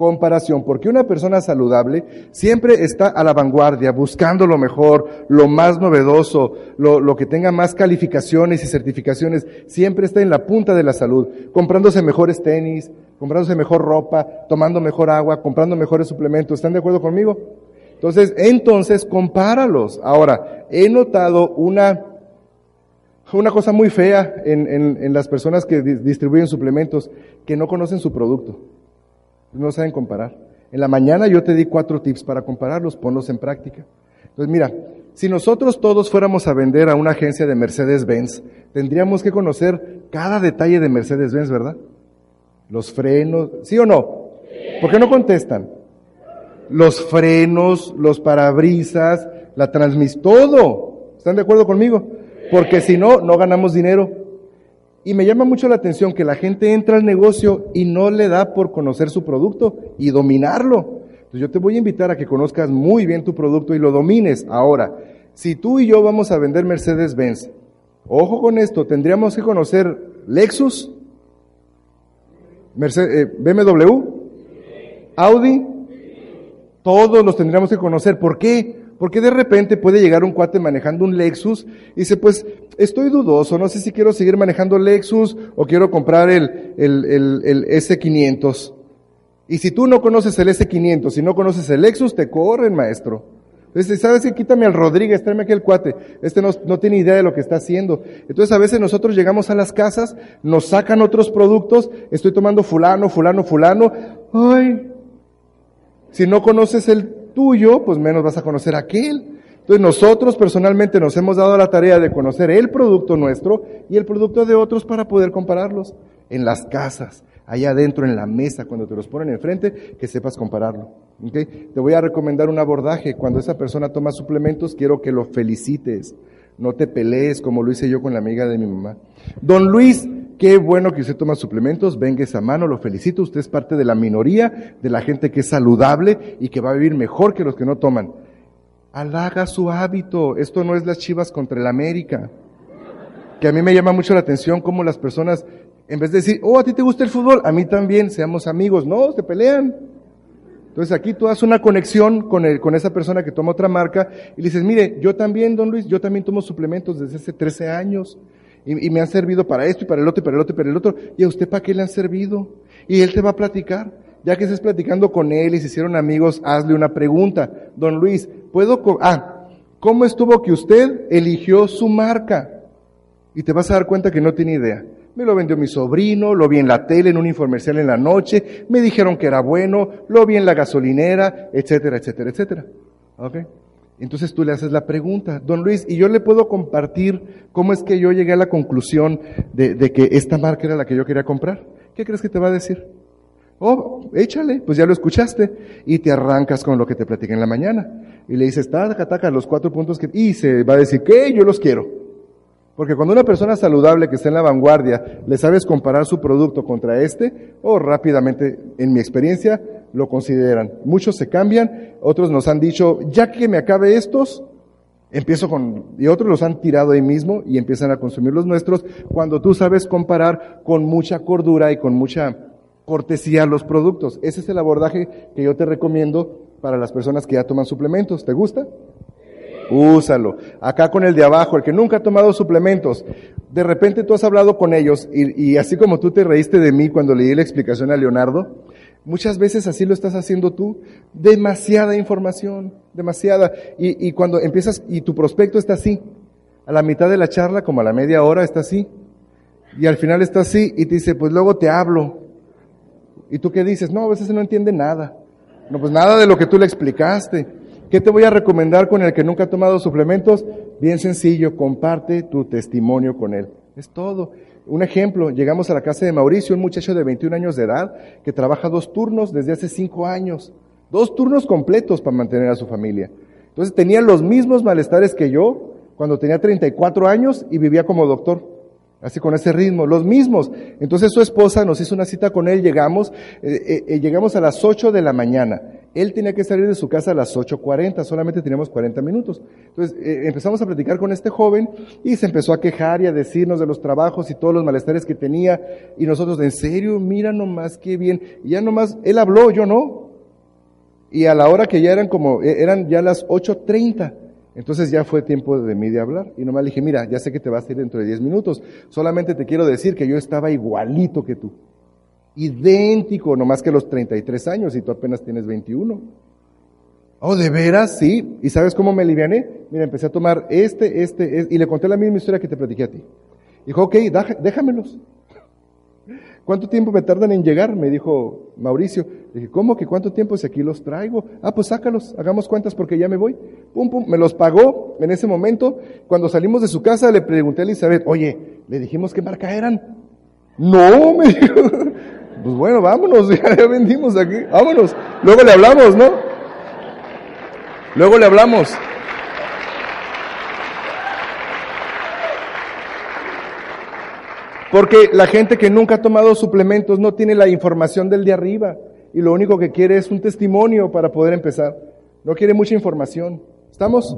comparación, porque una persona saludable siempre está a la vanguardia, buscando lo mejor, lo más novedoso, lo, lo, que tenga más calificaciones y certificaciones, siempre está en la punta de la salud, comprándose mejores tenis, comprándose mejor ropa, tomando mejor agua, comprando mejores suplementos. ¿Están de acuerdo conmigo? Entonces, entonces, compáralos. Ahora, he notado una, una cosa muy fea en, en, en las personas que distribuyen suplementos, que no conocen su producto no saben comparar. En la mañana yo te di cuatro tips para compararlos, ponlos en práctica. Entonces mira, si nosotros todos fuéramos a vender a una agencia de Mercedes-Benz, tendríamos que conocer cada detalle de Mercedes-Benz, ¿verdad? Los frenos, ¿sí o no? ¿Por qué no contestan? Los frenos, los parabrisas, la transmisión, todo. ¿Están de acuerdo conmigo? Porque si no, no ganamos dinero. Y me llama mucho la atención que la gente entra al negocio y no le da por conocer su producto y dominarlo. Entonces yo te voy a invitar a que conozcas muy bien tu producto y lo domines. Ahora, si tú y yo vamos a vender Mercedes-Benz, ojo con esto, tendríamos que conocer Lexus, Mercedes, eh, BMW, Audi, todos los tendríamos que conocer. ¿Por qué? Porque de repente puede llegar un cuate manejando un Lexus y dice, pues estoy dudoso, no sé si quiero seguir manejando Lexus o quiero comprar el, el, el, el S500. Y si tú no conoces el S500, si no conoces el Lexus, te corren, maestro. Entonces, ¿sabes qué? Quítame al Rodríguez, tráeme aquí el cuate. Este no, no tiene idea de lo que está haciendo. Entonces, a veces nosotros llegamos a las casas, nos sacan otros productos, estoy tomando fulano, fulano, fulano. Ay, si no conoces el tuyo, pues menos vas a conocer aquel. Entonces nosotros personalmente nos hemos dado la tarea de conocer el producto nuestro y el producto de otros para poder compararlos en las casas, allá adentro en la mesa, cuando te los ponen enfrente, que sepas compararlo. ¿okay? Te voy a recomendar un abordaje. Cuando esa persona toma suplementos, quiero que lo felicites. No te pelees como lo hice yo con la amiga de mi mamá. Don Luis, qué bueno que usted toma suplementos, venga esa mano, lo felicito. Usted es parte de la minoría, de la gente que es saludable y que va a vivir mejor que los que no toman. Halaga su hábito. Esto no es las chivas contra el América. Que a mí me llama mucho la atención cómo las personas, en vez de decir, oh, a ti te gusta el fútbol, a mí también, seamos amigos. No, se pelean. Entonces aquí tú haces una conexión con, el, con esa persona que toma otra marca y le dices, mire, yo también, don Luis, yo también tomo suplementos desde hace 13 años y, me han servido para esto y para el otro y para el otro y para el otro. ¿Y a usted para qué le han servido? Y él te va a platicar. Ya que estés platicando con él y se hicieron amigos, hazle una pregunta. Don Luis, ¿puedo, ah, ¿cómo estuvo que usted eligió su marca? Y te vas a dar cuenta que no tiene idea. Me lo vendió mi sobrino, lo vi en la tele, en un infomercial en la noche, me dijeron que era bueno, lo vi en la gasolinera, etcétera, etcétera, etcétera. ¿Ok? Entonces tú le haces la pregunta, don Luis, y yo le puedo compartir cómo es que yo llegué a la conclusión de, que esta marca era la que yo quería comprar. ¿Qué crees que te va a decir? Oh, échale, pues ya lo escuchaste. Y te arrancas con lo que te platiqué en la mañana. Y le dices, taca, taca, los cuatro puntos que... Y se va a decir, ¿qué? Yo los quiero. Porque cuando una persona saludable que está en la vanguardia le sabes comparar su producto contra este, o oh, rápidamente, en mi experiencia, lo consideran. Muchos se cambian, otros nos han dicho, ya que me acabe estos, empiezo con, y otros los han tirado ahí mismo y empiezan a consumir los nuestros, cuando tú sabes comparar con mucha cordura y con mucha cortesía los productos. Ese es el abordaje que yo te recomiendo para las personas que ya toman suplementos. ¿Te gusta? Úsalo. Acá con el de abajo, el que nunca ha tomado suplementos. De repente tú has hablado con ellos y, así como tú te reíste de mí cuando leí la explicación a Leonardo, muchas veces así lo estás haciendo tú. Demasiada información, demasiada. Y, y cuando empiezas, y tu prospecto está así, a la mitad de la charla, como a la media hora, está así. Y al final está así y te dice, pues luego te hablo. ¿Y tú qué dices? No, a veces no entiende nada. No, pues nada de lo que tú le explicaste. ¿Qué te voy a recomendar con el que nunca ha tomado suplementos? Bien sencillo, comparte tu testimonio con él. Es todo. Un ejemplo, llegamos a la casa de Mauricio, un muchacho de 21 años de edad que trabaja dos turnos desde hace cinco años. Dos turnos completos para mantener a su familia. Entonces tenía los mismos malestares que yo cuando tenía 34 años y vivía como doctor. Así con ese ritmo, los mismos. Entonces su esposa nos hizo una cita con él, llegamos, eh, eh, eh llegamos a las 8 de la mañana. Él tenía que salir de su casa a las 8.40, solamente teníamos 40 minutos. Entonces eh, empezamos a platicar con este joven y se empezó a quejar y a decirnos de los trabajos y todos los malestares que tenía. Y nosotros, en serio, mira nomás qué bien. Y ya nomás, él habló, yo no. Y a la hora que ya eran como, eran ya las 8.30. Entonces ya fue tiempo de mí de hablar. Y nomás le dije, mira, ya sé que te vas a ir dentro de 10 minutos. Solamente te quiero decir que yo estaba igualito que tú. Idéntico, nomás que los 33 años y tú apenas tienes 21. Oh, ¿de veras? Sí. ¿Y sabes cómo me aliviané? Mira, empecé a tomar este, este, este y le conté la misma historia que te platiqué a ti. Dijo, ok, déjamelos. <laughs> ¿cuánto tiempo me tardan en llegar? Me dijo Mauricio. Le dije, ¿cómo que cuánto tiempo si aquí los traigo? Ah, pues sácalos, hagamos cuentas porque ya me voy. Pum, pum, me los pagó en ese momento. Cuando salimos de su casa le pregunté a Elizabeth, oye, ¿le dijimos qué marca eran? No, <laughs> me dijo. Pues bueno, vámonos, <laughs> ya vendimos aquí, vámonos. Luego le hablamos, ¿no? Luego le hablamos. Porque la gente que nunca ha tomado suplementos no tiene la información del de arriba y lo único que quiere es un testimonio para poder empezar. No quiere mucha información. ¿Estamos?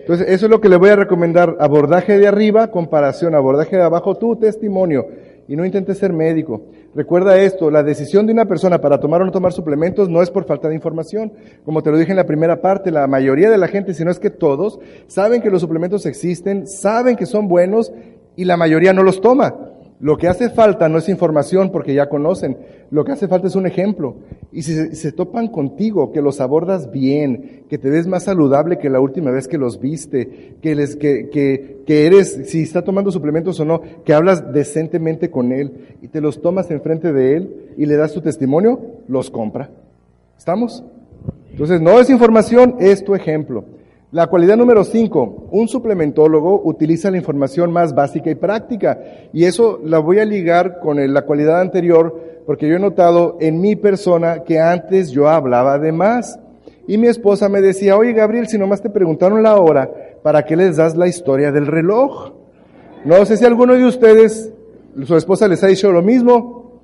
Entonces, eso es lo que le voy a recomendar. Abordaje de arriba, comparación. Abordaje de abajo, tu testimonio. Y no intentes ser médico. Recuerda esto, la decisión de una persona para tomar o no tomar suplementos no es por falta de información. Como te lo dije en la primera parte, la mayoría de la gente, si no es que todos, saben que los suplementos existen, saben que son buenos y la mayoría no los toma. Lo que hace falta no es información porque ya conocen, lo que hace falta es un ejemplo. Y si se, topan contigo, que los abordas bien, que te ves más saludable que la última vez que los viste, que, les, que, que, que eres, si está tomando suplementos o no, que hablas decentemente con él y te los tomas enfrente de él y le das tu testimonio, los compra. ¿Estamos? Entonces, no es información, es tu ejemplo. La cualidad número cinco, un suplementólogo utiliza la información más básica y práctica. Y eso la voy a ligar con la cualidad anterior, porque yo he notado en mi persona que antes yo hablaba de más. Y mi esposa me decía, oye Gabriel, si nomás te preguntaron la hora, ¿para qué les das la historia del reloj? No sé si alguno de ustedes, su esposa les ha dicho lo mismo,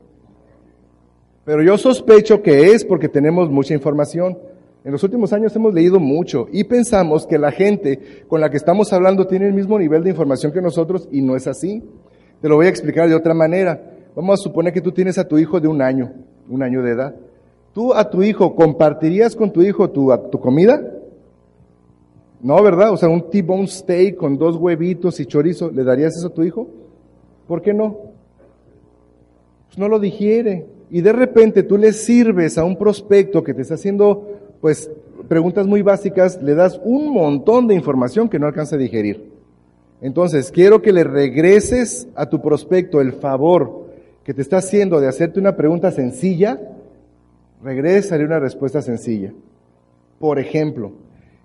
pero yo sospecho que es porque tenemos mucha información. En los últimos años hemos leído mucho y pensamos que la gente con la que estamos hablando tiene el mismo nivel de información que nosotros y no es así. Te lo voy a explicar de otra manera. Vamos a suponer que tú tienes a tu hijo de un año, un año de edad. ¿Tú a tu hijo compartirías con tu hijo tu, tu comida? No, ¿verdad? O sea, un T-bone steak con dos huevitos y chorizo, ¿le darías eso a tu hijo? ¿Por qué no? Pues no lo digiere. Y de repente tú le sirves a un prospecto que te está haciendo pues preguntas muy básicas, le das un montón de información que no alcanza a digerir. Entonces, quiero que le regreses a tu prospecto el favor que te está haciendo de hacerte una pregunta sencilla, regrésale una respuesta sencilla. Por ejemplo,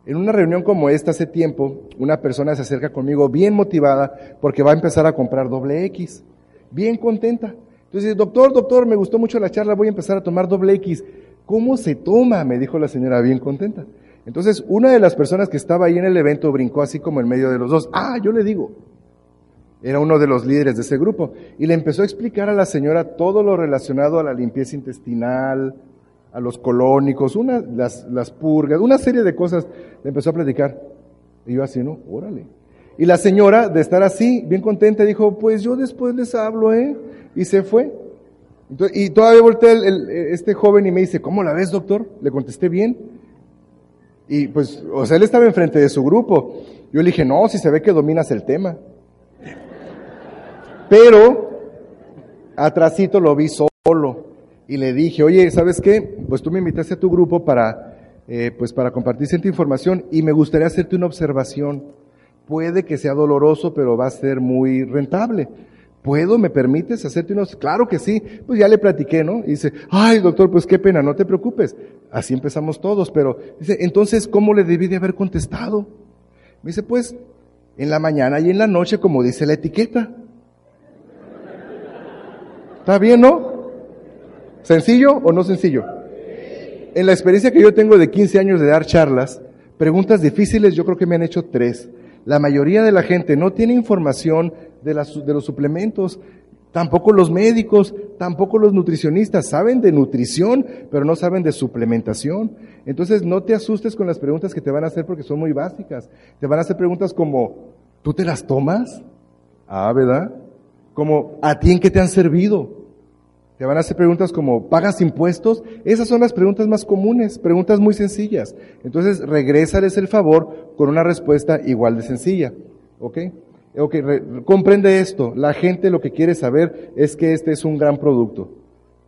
en una reunión como esta hace tiempo, una persona se acerca conmigo bien motivada porque va a empezar a comprar doble X, bien contenta. Entonces, doctor, doctor, me gustó mucho la charla, voy a empezar a tomar doble X. ¿Cómo se toma? me dijo la señora bien contenta. Entonces, una de las personas que estaba ahí en el evento brincó así como en medio de los dos. Ah, yo le digo. Era uno de los líderes de ese grupo. Y le empezó a explicar a la señora todo lo relacionado a la limpieza intestinal, a los colónicos, una, las, las purgas, una serie de cosas. Le empezó a platicar. Y yo así, ¿no? Órale. Y la señora, de estar así, bien contenta, dijo, pues yo después les hablo, ¿eh? Y se fue y todavía volteé el, este joven y me dice, ¿cómo la ves, doctor? Le contesté bien. Y pues, o sea, él estaba enfrente de su grupo. Yo le dije, no, si se ve que dominas el tema. Pero, atrásito lo vi solo. Y le dije, oye, ¿sabes qué? Pues tú me invitaste a tu grupo para, eh, pues para compartir cierta información y me gustaría hacerte una observación. Puede que sea doloroso, pero va a ser muy rentable. ¿Puedo? ¿Me permites hacerte unos? Claro que sí. Pues ya le platiqué, ¿no? Y dice, ay, doctor, pues qué pena, no te preocupes. Así empezamos todos, pero dice, entonces, ¿cómo le debí de haber contestado? Me dice, pues, en la mañana y en la noche, como dice la etiqueta. ¿Está bien, no? ¿Sencillo o no sencillo? En la experiencia que yo tengo de 15 años de dar charlas, preguntas difíciles yo creo que me han hecho tres. La mayoría de la gente no tiene información de, de los suplementos, tampoco los médicos, tampoco los nutricionistas. Saben de nutrición, pero no saben de suplementación. Entonces no te asustes con las preguntas que te van a hacer porque son muy básicas. Te van a hacer preguntas como, ¿tú te las tomas? Ah, ¿verdad? Como, ¿a ti en qué te han servido? Te van a hacer preguntas como, ¿pagas impuestos? Esas son las preguntas más comunes, preguntas muy sencillas. Entonces, regrésales el favor con una respuesta igual de sencilla. ¿Ok? Ok, comprende esto. La gente lo que quiere saber es que este es un gran producto.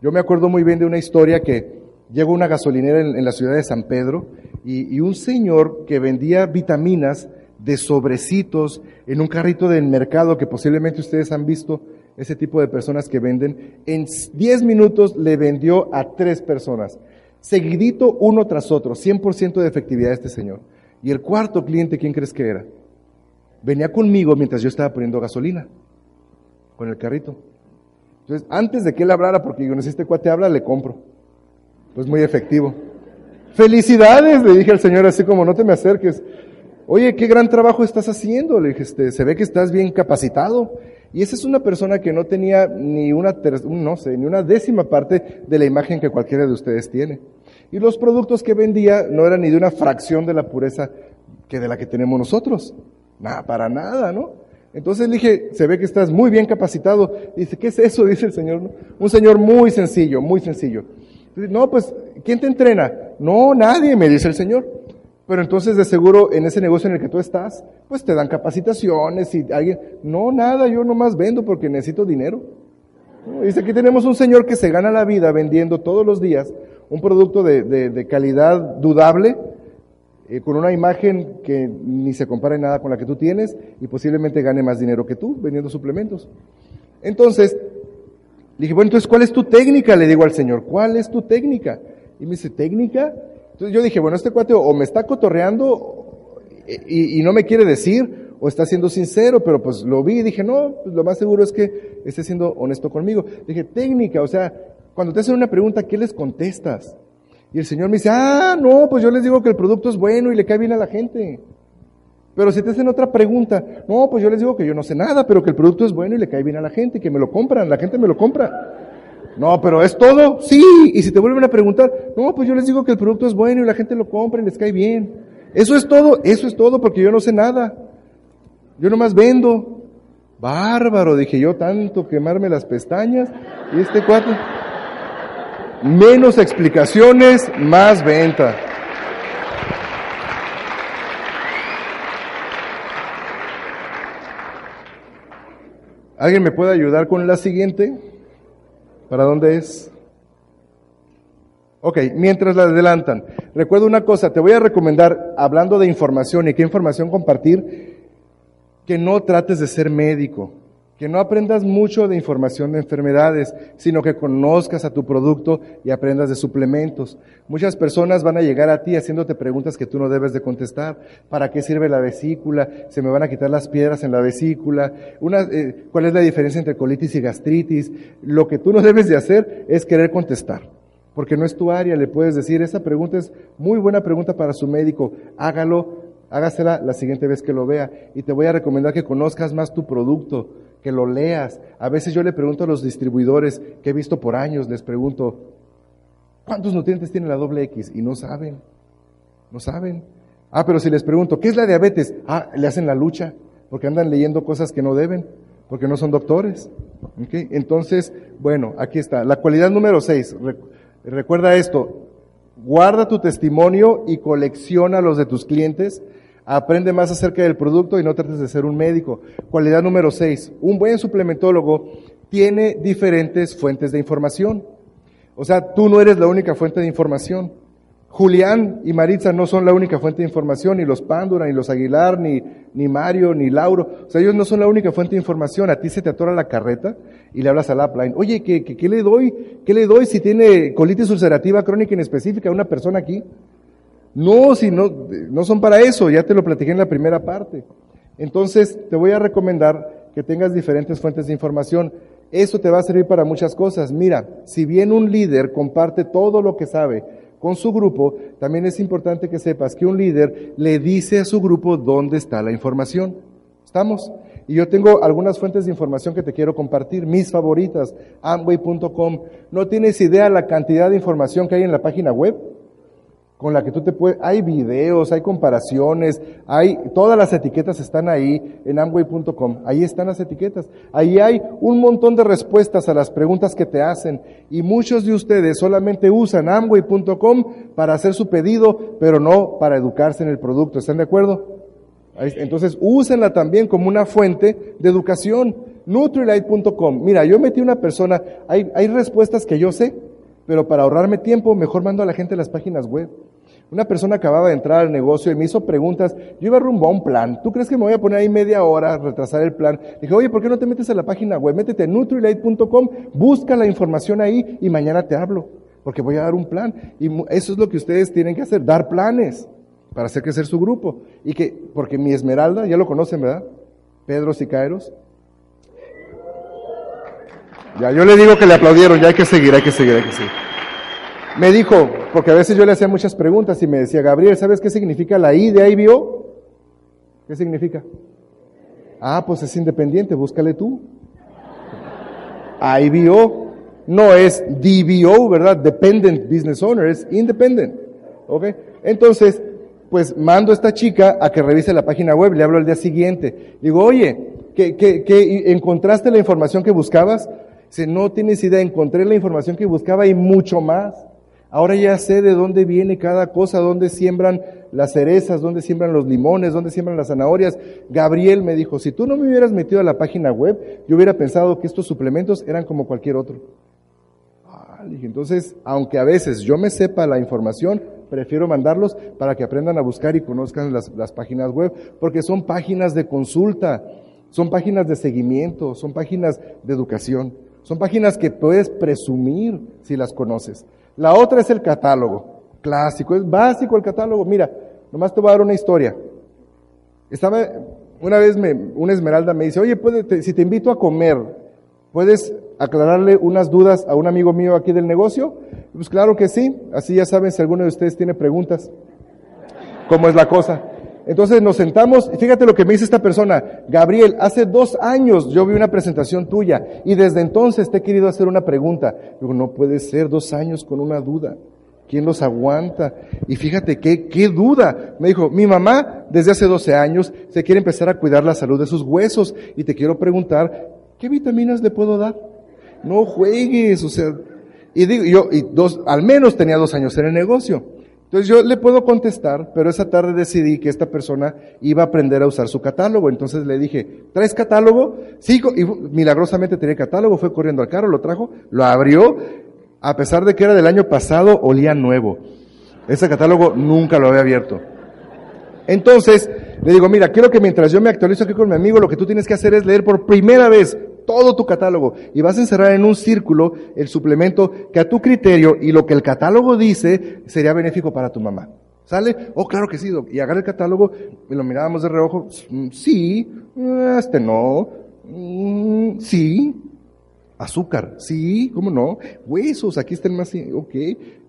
Yo me acuerdo muy bien de una historia que llegó una gasolinera en, la ciudad de San Pedro y, y un señor que vendía vitaminas de sobrecitos en un carrito del mercado que posiblemente ustedes han visto ese tipo de personas que venden, en 10 minutos le vendió a tres personas. Seguidito uno tras otro, 100% de efectividad este señor. Y el cuarto cliente, ¿quién crees que era? Venía conmigo mientras yo estaba poniendo gasolina con el carrito. Entonces, antes de que él hablara, porque yo, si este cuate habla, le compro. Pues muy efectivo. Felicidades, le dije al Señor así como, no te me acerques. Oye, qué gran trabajo estás haciendo. Le dije, este, se ve que estás bien capacitado. Y esa es una persona que no tenía ni una, no sé, ni una décima parte de la imagen que cualquiera de ustedes tiene. Y los productos que vendía no eran ni de una fracción de la pureza que de la que tenemos nosotros. Nada, para nada, ¿no? Entonces le dije, se ve que estás muy bien capacitado. Dice, ¿qué es eso? <laughs> Dice el Señor. Un Señor muy sencillo, muy sencillo. no, pues, ¿quién te entrena? No, nadie, me dice el Señor. Pero entonces de seguro en ese negocio en el que tú estás, pues te dan capacitaciones y alguien, no, nada, yo nomás vendo porque necesito dinero. Dice, aquí tenemos un señor que se gana la vida vendiendo todos los días un producto de, de, calidad dudable, eh, con una imagen que ni se compara en nada con la que tú tienes y posiblemente gane más dinero que tú vendiendo suplementos. Entonces, le dije, bueno, entonces, ¿cuál es tu técnica? Le digo al señor, ¿cuál es tu técnica? Y me dice, ¿técnica? Entonces yo dije, bueno, este cuate o me está cotorreando y, no me quiere decir, o está siendo sincero, pero pues lo vi y dije, no, pues lo más seguro es que esté siendo honesto conmigo. Dije, técnica, o sea, cuando te hacen una pregunta, ¿qué les contestas? Y el Señor me dice, ah, no, pues yo les digo que el producto es bueno y le cae bien a la gente. Pero si te hacen otra pregunta, no, pues yo les digo que yo no sé nada, pero que el producto es bueno y le cae bien a la gente, que me lo compran, la gente me lo compra. No, pero ¿es todo? Sí. Y si te vuelven a preguntar, no, pues yo les digo que el producto es bueno y la gente lo compra y les cae bien. Eso es todo, eso es todo porque yo no sé nada. Yo nomás vendo. Bárbaro, dije yo, tanto quemarme las pestañas y este cuatro. Menos explicaciones, más venta. ¿Alguien me puede ayudar con la siguiente? ¿Para dónde es? Ok, mientras la adelantan. Recuerda una cosa, te voy a recomendar, hablando de información y qué información compartir, que no trates de ser médico, que no aprendas mucho de información de enfermedades, sino que conozcas a tu producto y aprendas de suplementos. Muchas personas van a llegar a ti haciéndote preguntas que tú no debes de contestar. ¿Para qué sirve la vesícula? ¿Se me van a quitar las piedras en la vesícula? Eh, ¿Cuál es la diferencia entre colitis y gastritis? Lo que tú no debes de hacer es querer contestar porque no es tu área, le puedes decir, esa pregunta es muy buena pregunta para su médico, hágalo, hágasela la siguiente vez que lo vea y te voy a recomendar que conozcas más tu producto, que lo leas. A veces yo le pregunto a los distribuidores que he visto por años, les pregunto, ¿cuántos nutrientes tiene la doble X? Y no saben, no saben. Ah, pero si les pregunto, ¿qué es la diabetes? Ah, le hacen la lucha, porque andan leyendo cosas que no deben, porque no son doctores. Entonces, bueno, aquí está. La cualidad número seis. Recuerda esto, guarda tu testimonio y colecciona los de tus clientes Aprende más acerca del producto y no trates de ser un médico. Cualidad número seis. Un buen suplementólogo tiene diferentes fuentes de información. O sea, tú no eres la única fuente de información. Julián y Maritza no son la única fuente de información, ni los Pándura, ni los Aguilar, ni, ni Mario, ni Lauro. O sea, ellos no son la única fuente de información. A ti se te atora la carreta y le hablas al upline. Oye, ¿qué, qué, qué le doy? ¿Qué le doy si tiene colitis ulcerativa crónica inespecífica a una persona aquí? No, si no, no son para eso, ya te lo platiqué en la primera parte. Entonces, te voy a recomendar que tengas diferentes fuentes de información. Eso te va a servir para muchas cosas. Mira, si bien un líder comparte todo lo que sabe con su grupo, también es importante que sepas que un líder le dice a su grupo dónde está la información. ¿Estamos? Y yo tengo algunas fuentes de información que te quiero compartir, mis favoritas, amway.com. No tienes idea la cantidad de información que hay en la página web con la que tú te puedes, hay videos, hay comparaciones, hay, todas las etiquetas están ahí en amway.com, ahí están las etiquetas, ahí hay un montón de respuestas a las preguntas que te hacen y muchos de ustedes solamente usan amway.com para hacer su pedido, pero no para educarse en el producto, ¿están de acuerdo? Entonces, úsenla también como una fuente de educación. Nutrilite.com. Mira, yo metí una persona, hay, hay respuestas que yo sé, pero para ahorrarme tiempo, mejor mando a la gente las páginas web. Una persona acababa de entrar al negocio y me hizo preguntas. Yo iba rumbo a un plan. ¿Tú crees que me voy a poner ahí media hora retrasar el plan? Dije, oye, ¿por qué no te metes a la página web? Métete a Nutrilite.com, busca la información ahí y mañana te hablo. Porque voy a dar un plan. Y eso es lo que ustedes tienen que hacer, dar planes para hacer crecer su grupo. Y que, porque mi Esmeralda, ya lo conocen, ¿verdad? Pedro Sicaeros. Ya, yo le digo que le aplaudieron, ya hay que seguir, hay que seguir, hay que seguir. Me dijo, porque a veces yo le hacía muchas preguntas y me decía, Gabriel, ¿sabes qué significa la I de IBO? ¿Qué significa? Ah, pues es independiente, búscale tú. IBO no es DBO, ¿verdad? Dependent Business Owner, es independent. ¿Ok? Entonces, pues mando a esta chica a que revise la página web, le hablo al día siguiente. Digo, oye, ¿qué, qué, qué encontraste la información que buscabas? Si no tienes idea, encontré la información que buscaba y mucho más. Ahora ya sé de dónde viene cada cosa, dónde siembran las cerezas, dónde siembran los limones, dónde siembran las zanahorias. Gabriel me dijo, si tú no me hubieras metido a la página web, yo hubiera pensado que estos suplementos eran como cualquier otro. Ah, entonces, aunque a veces yo me sepa la información, prefiero mandarlos para que aprendan a buscar y conozcan las, las páginas web, porque son páginas de consulta, son páginas de seguimiento, son páginas de educación, son páginas que puedes presumir si las conoces. La otra es el catálogo, clásico, es básico el catálogo. Mira, nomás te voy a dar una historia. Estaba, una vez me, una esmeralda me dice, oye, puede, si te invito a comer, ¿puedes aclararle unas dudas a un amigo mío aquí del negocio? Pues claro que sí, así ya saben si alguno de ustedes tiene preguntas. ¿Cómo es la cosa? Entonces nos sentamos y fíjate lo que me dice esta persona. Gabriel, hace dos años yo vi una presentación tuya y desde entonces te he querido hacer una pregunta. Digo, no puede ser dos años con una duda. ¿Quién los aguanta? Y fíjate qué, qué duda. Me dijo, mi mamá desde hace 12 años se quiere empezar a cuidar la salud de sus huesos y te quiero preguntar, ¿qué vitaminas le puedo dar? No juegues, o sea, y digo, yo, y dos, al menos tenía dos años en el negocio. Entonces yo le puedo contestar, pero esa tarde decidí que esta persona iba a aprender a usar su catálogo. Entonces le dije, ¿traes catálogo? Sí, y milagrosamente tenía catálogo, fue corriendo al carro, lo trajo, lo abrió, a pesar de que era del año pasado, olía nuevo. Ese catálogo nunca lo había abierto. Entonces, le digo, mira, quiero que mientras yo me actualizo aquí con mi amigo, lo que tú tienes que hacer es leer por primera vez todo tu catálogo y vas a encerrar en un círculo el suplemento que a tu criterio y lo que el catálogo dice sería benéfico para tu mamá. ¿Sale? Oh, claro que sí, Y agarra el catálogo y lo mirábamos de reojo. Mm, sí, este no. Mm, sí. Azúcar, sí, ¿cómo no? Huesos, aquí está el más, ok,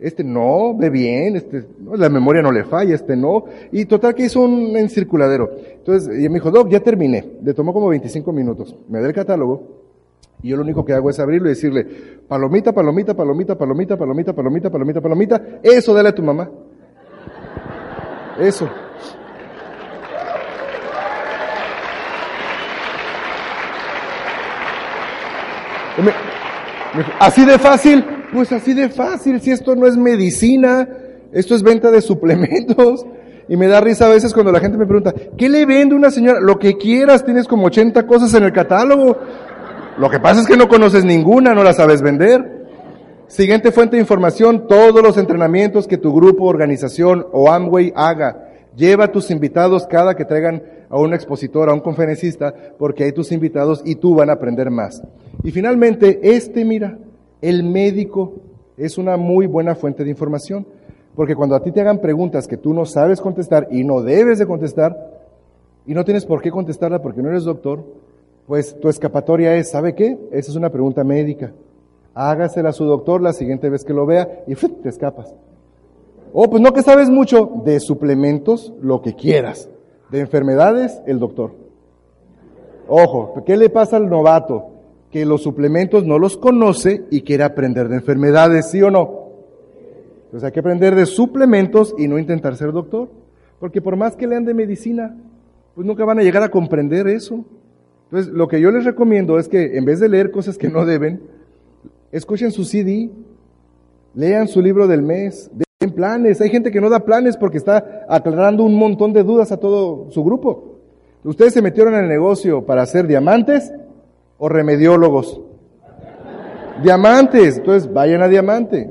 este no, ve bien, este, la memoria no le falla, este no. Y total que hizo un encirculadero. Entonces, y me dijo, Doc, ya terminé. Le tomó como 25 minutos. Me da el catálogo. Y yo lo único que hago es abrirlo y decirle, palomita, palomita, palomita, palomita, palomita, palomita, palomita, palomita. Eso dale a tu mamá. Eso. Así de fácil, pues así de fácil, si esto no es medicina, esto es venta de suplementos. Y me da risa a veces cuando la gente me pregunta, ¿qué le vende una señora? Lo que quieras, tienes como 80 cosas en el catálogo. Lo que pasa es que no conoces ninguna, no la sabes vender. Siguiente fuente de información, todos los entrenamientos que tu grupo, organización o Amway haga. Lleva a tus invitados cada que traigan a un expositor, a un conferencista, porque hay tus invitados y tú van a aprender más. Y finalmente, este, mira, el médico es una muy buena fuente de información, porque cuando a ti te hagan preguntas que tú no sabes contestar y no debes de contestar, y no tienes por qué contestarla porque no eres doctor, pues tu escapatoria es, ¿sabe qué? Esa es una pregunta médica. Hágasela a su doctor la siguiente vez que lo vea y te escapas. Oh, pues no que sabes mucho de suplementos, lo que quieras. De enfermedades, el doctor. Ojo, ¿qué le pasa al novato? Que los suplementos no los conoce y quiere aprender de enfermedades, ¿sí o no? Entonces hay que aprender de suplementos y no intentar ser doctor. Porque por más que lean de medicina, pues nunca van a llegar a comprender eso. Entonces, lo que yo les recomiendo es que en vez de leer cosas que no deben, escuchen su CD, lean su libro del mes, en planes. Hay gente que no da planes porque está aclarando un montón de dudas a todo su grupo. ¿Ustedes se metieron en el negocio para ser diamantes o remediólogos? Diamantes. Entonces vayan a diamante.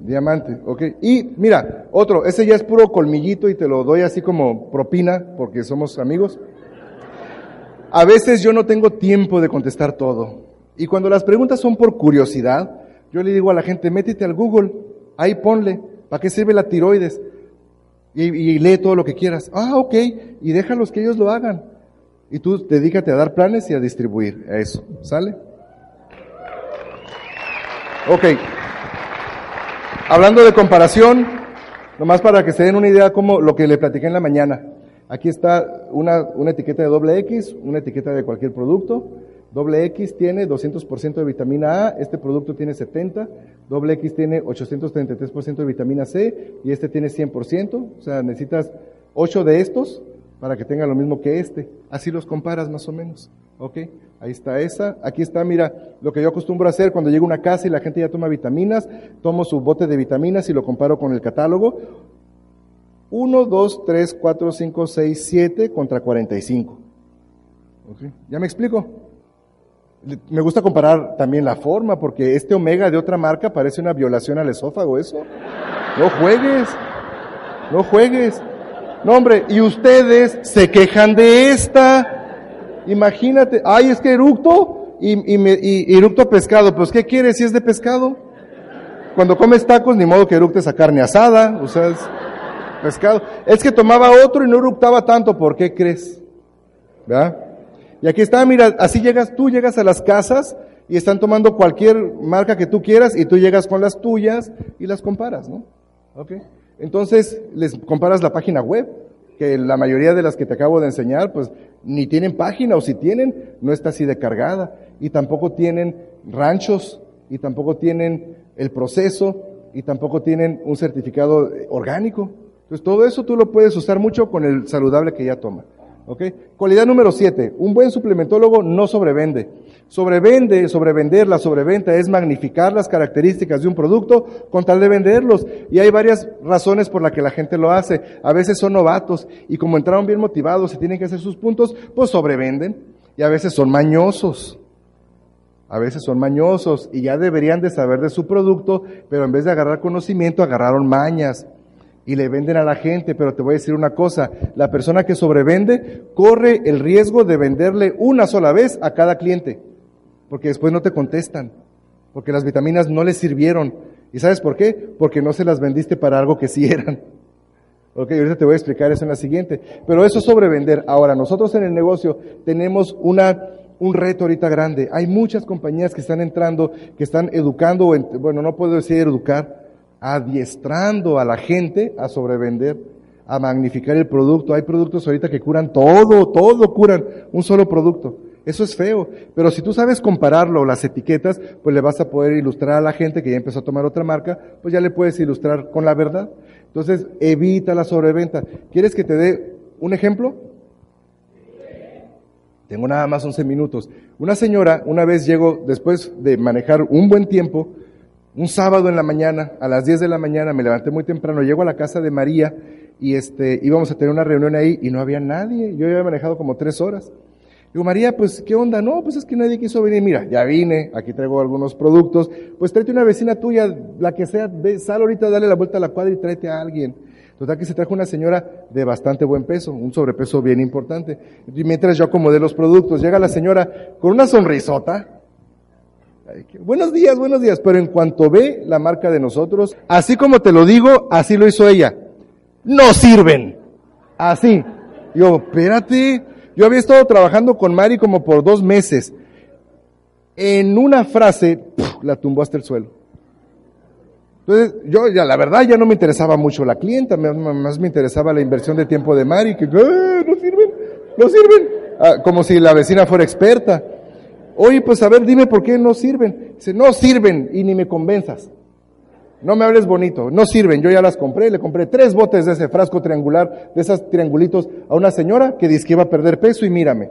Diamante, ok. Y mira, otro, ese ya es puro colmillito y te lo doy así como propina porque somos amigos. A veces yo no tengo tiempo de contestar todo. Y cuando las preguntas son por curiosidad, yo le digo a la gente, métete al Google, ahí ponle, ¿para qué sirve la tiroides? Y, y lee todo lo que quieras. Ah, ok, y déjalos que ellos lo hagan. Y tú dedícate a dar planes y a distribuir eso. ¿Sale? Ok. Hablando de comparación, nomás para que se den una idea como lo que le platiqué en la mañana. Aquí está una, una etiqueta de doble X, una etiqueta de cualquier producto. Doble X tiene 200% de vitamina A, este producto tiene 70, doble X tiene 833% de vitamina C y este tiene 100%, o sea, necesitas 8 de estos para que tenga lo mismo que este. Así los comparas más o menos. ¿Ok? Ahí está esa. Aquí está, mira, lo que yo acostumbro a hacer cuando llego a una casa y la gente ya toma vitaminas, tomo su bote de vitaminas y lo comparo con el catálogo. 1, 2, 3, 4, 5, 6, 7 contra 45. ¿Ok? ¿Ya me explico? Me gusta comparar también la forma, porque este omega de otra marca parece una violación al esófago, eso. No juegues, no juegues. No, hombre, y ustedes se quejan de esta. Imagínate, ay, es que eructo y, y, me, y eructo pescado. Pues, ¿qué quieres si es de pescado? Cuando comes tacos, ni modo que eructes a carne asada, o sea, es pescado. Es que tomaba otro y no eructaba tanto, ¿por qué crees? ¿Verdad? Y aquí está, mira, así llegas, tú llegas a las casas y están tomando cualquier marca que tú quieras y tú llegas con las tuyas y las comparas, ¿no? Ok. Entonces, les comparas la página web, que la mayoría de las que te acabo de enseñar, pues ni tienen página o si tienen, no está así de cargada. Y tampoco tienen ranchos y tampoco tienen el proceso y tampoco tienen un certificado orgánico. Entonces, todo eso tú lo puedes usar mucho con el saludable que ya toma. ¿Ok? Cualidad número siete. Un buen suplementólogo no sobrevende. Sobrevende, sobrevender, la sobreventa es magnificar las características de un producto con tal de venderlos. Y hay varias razones por las que la gente lo hace. A veces son novatos y como entraron bien motivados y tienen que hacer sus puntos, pues sobrevenden. Y a veces son mañosos. A veces son mañosos y ya deberían de saber de su producto, pero en vez de agarrar conocimiento, agarraron mañas y le venden a la gente, pero te voy a decir una cosa, la persona que sobrevende corre el riesgo de venderle una sola vez a cada cliente, porque después no te contestan, porque las vitaminas no les sirvieron. ¿Y sabes por qué? Porque no se las vendiste para algo que sí eran. Ok, ahorita te voy a explicar eso en la siguiente. Pero eso es sobrevender. Ahora, nosotros en el negocio tenemos una, un reto ahorita grande. Hay muchas compañías que están entrando, que están educando, bueno, no puedo decir educar, adiestrando a la gente a sobrevender, a magnificar el producto. Hay productos ahorita que curan todo, todo curan, un solo producto. Eso es feo, pero si tú sabes compararlo, las etiquetas, pues le vas a poder ilustrar a la gente que ya empezó a tomar otra marca, pues ya le puedes ilustrar con la verdad. Entonces, evita la sobreventa. ¿Quieres que te dé un ejemplo? Tengo nada más 11 minutos. Una señora, una vez llegó, después de manejar un buen tiempo, un sábado en la mañana, a las 10 de la mañana, me levanté muy temprano, llego a la casa de María y este, íbamos a tener una reunión ahí y no había nadie. Yo había manejado como tres horas. Digo, María, pues, ¿qué onda? No, pues es que nadie quiso venir. Mira, ya vine, aquí traigo algunos productos. Pues tráete una vecina tuya, la que sea, ve, sal ahorita, dale la vuelta a la cuadra y tráete a alguien. Total que se trajo una señora de bastante buen peso, un sobrepeso bien importante. Y mientras yo acomodé los productos, llega la señora con una sonrisota. Buenos días, buenos días. Pero en cuanto ve la marca de nosotros, así como te lo digo, así lo hizo ella. No sirven. Así. Yo, espérate. Yo había estado trabajando con Mari como por dos meses. En una frase, la tumbó hasta el suelo. Entonces, yo ya, la verdad, ya no me interesaba mucho la clienta, más me interesaba la inversión de tiempo de Mari, que, ¡eh, no sirven, no sirven. Ah, como si la vecina fuera experta. Oye, pues a ver, dime por qué no sirven. Dice, no sirven y ni me convenzas. No me hables bonito, no sirven, yo ya las compré, le compré tres botes de ese frasco triangular, de esos triangulitos, a una señora que dice que iba a perder peso y mírame.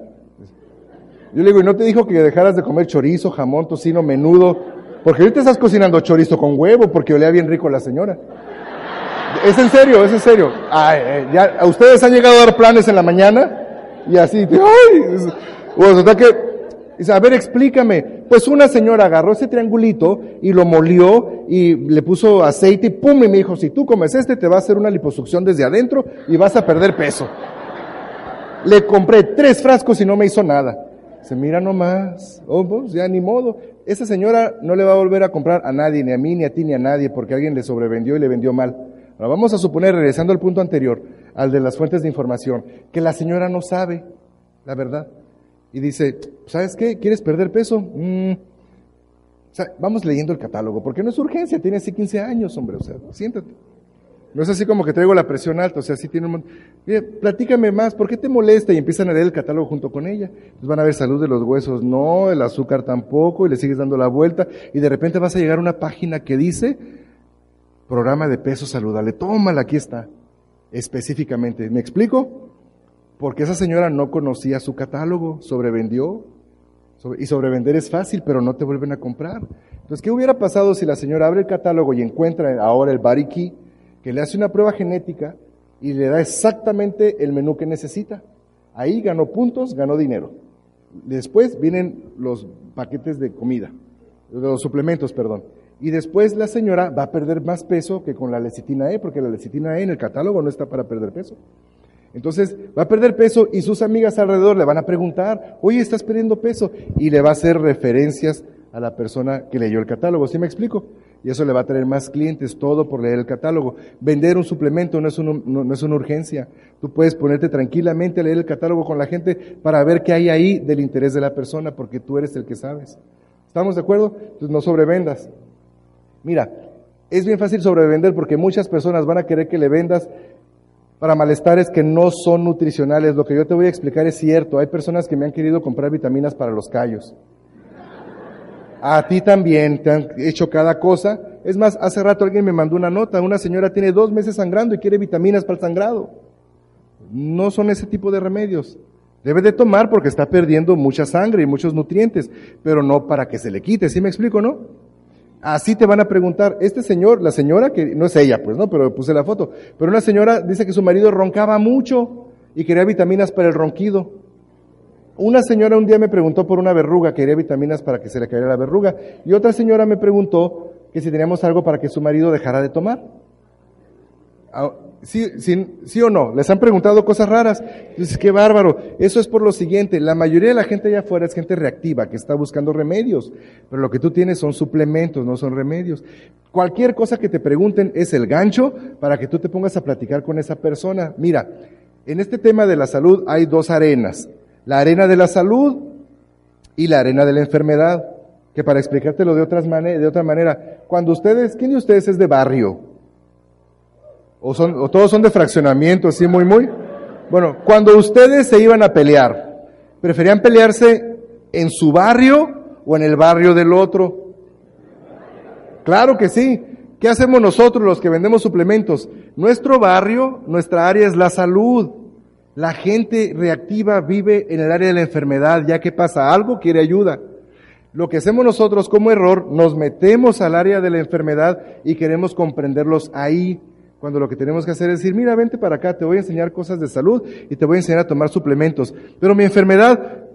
Yo le digo, ¿y no te dijo que dejaras de comer chorizo, jamón, tocino, menudo? Porque ahorita estás cocinando chorizo con huevo porque olía bien rico la señora. Es en serio, es en serio. Ay, eh, ya, ustedes han llegado a dar planes en la mañana y así, ay, o sea, que, dice, a ver, explícame, Pues una señora agarró ese triangulito y lo molió y le puso aceite y pum, y me dijo, si tú comes este te va a hacer una liposucción desde adentro y vas a perder peso. Le compré tres frascos y no me hizo nada. Se mira nomás, oh, pues, ya ni modo. Esa señora no le va a volver a comprar a nadie, ni a mí, ni a ti, ni a nadie, porque alguien le sobrevendió y le vendió mal. Ahora vamos a suponer, regresando al punto anterior, al de las fuentes de información, que la señora no sabe la verdad. Y dice, ¿sabes qué? ¿Quieres perder peso? Mm. vamos leyendo el catálogo, porque no es urgencia, tiene así 15 años, hombre, o sea, siéntate. No es así como que traigo la presión alta, o sea, sí tiene un Mire, platícame más, ¿por qué te molesta? Y empiezan a leer el catálogo junto con ella. Entonces van a ver salud de los huesos, no, el azúcar tampoco, y le sigues dando la vuelta, y de repente vas a llegar a una página que dice, programa de peso saludable, tómala, aquí está, específicamente. ¿Me explico? Porque esa señora no conocía su catálogo, sobrevendió, y sobrevender es fácil, pero no te vuelven a comprar. Entonces, ¿qué hubiera pasado si la señora abre el catálogo y encuentra ahora el key? que le hace una prueba genética y le da exactamente el menú que necesita. Ahí ganó puntos, ganó dinero. Después vienen los paquetes de comida, los suplementos, perdón. Y después la señora va a perder más peso que con la lecitina E, porque la lecitina E en el catálogo no está para perder peso. Entonces va a perder peso y sus amigas alrededor le van a preguntar, oye, estás perdiendo peso, y le va a hacer referencias a la persona que leyó el catálogo. ¿Sí me explico? y eso le va a traer más clientes, todo por leer el catálogo. Vender un suplemento no es, no, es una urgencia. Tú puedes ponerte tranquilamente a leer el catálogo con la gente para ver qué hay ahí del interés de la persona, porque tú eres el que sabes. ¿Estamos de acuerdo? Entonces no sobrevendas. Mira, es bien fácil sobrevender porque muchas personas van a querer que le vendas para malestares que no son nutricionales. Lo que yo te voy a explicar es cierto. Hay personas que me han querido comprar vitaminas para los callos. A ti también te han hecho cada cosa. Es más, hace rato alguien me mandó una nota. Una señora tiene dos meses sangrando y quiere vitaminas para el sangrado. No son ese tipo de remedios. Debe de tomar porque está perdiendo mucha sangre y muchos nutrientes, pero no para que se le quite. ¿Sí me explico, no? Así te van a preguntar, este señor, la señora que, no es ella, pues, ¿no? Pero puse la foto. Pero una señora dice que su marido roncaba mucho y quería vitaminas para el ronquido. Una señora un día me preguntó por una verruga, quería vitaminas para que se le cayera la verruga. Y otra señora me preguntó que si teníamos algo para que su marido dejara de tomar. Ah, ¿Sí, sí, o no? Les han preguntado cosas raras. Dices, qué bárbaro. Eso es por lo siguiente. La mayoría de la gente allá afuera es gente reactiva, que está buscando remedios. Pero lo que tú tienes son suplementos, no son remedios. Cualquier cosa que te pregunten es el gancho para que tú te pongas a platicar con esa persona. Mira, en este tema de la salud hay dos arenas la arena de la salud y la arena de la enfermedad. Que para explicártelo de, otras de otra manera, cuando ustedes, ¿quién de ustedes es de barrio? ¿O, son, o todos son de fraccionamiento, así muy, muy? Bueno, cuando ustedes se iban a pelear, ¿preferían pelearse en su barrio o en el barrio del otro? Claro que sí. ¿Qué hacemos nosotros los que vendemos suplementos? Nuestro barrio, nuestra área es la salud. La gente reactiva vive en el área de la enfermedad, ya que pasa algo, quiere ayuda. Lo que hacemos nosotros como error, nos metemos al área de la enfermedad y queremos comprenderlos ahí, cuando lo que tenemos que hacer es decir, mira, vente para acá, te voy a enseñar cosas de salud y te voy a enseñar a tomar suplementos. Pero mi enfermedad,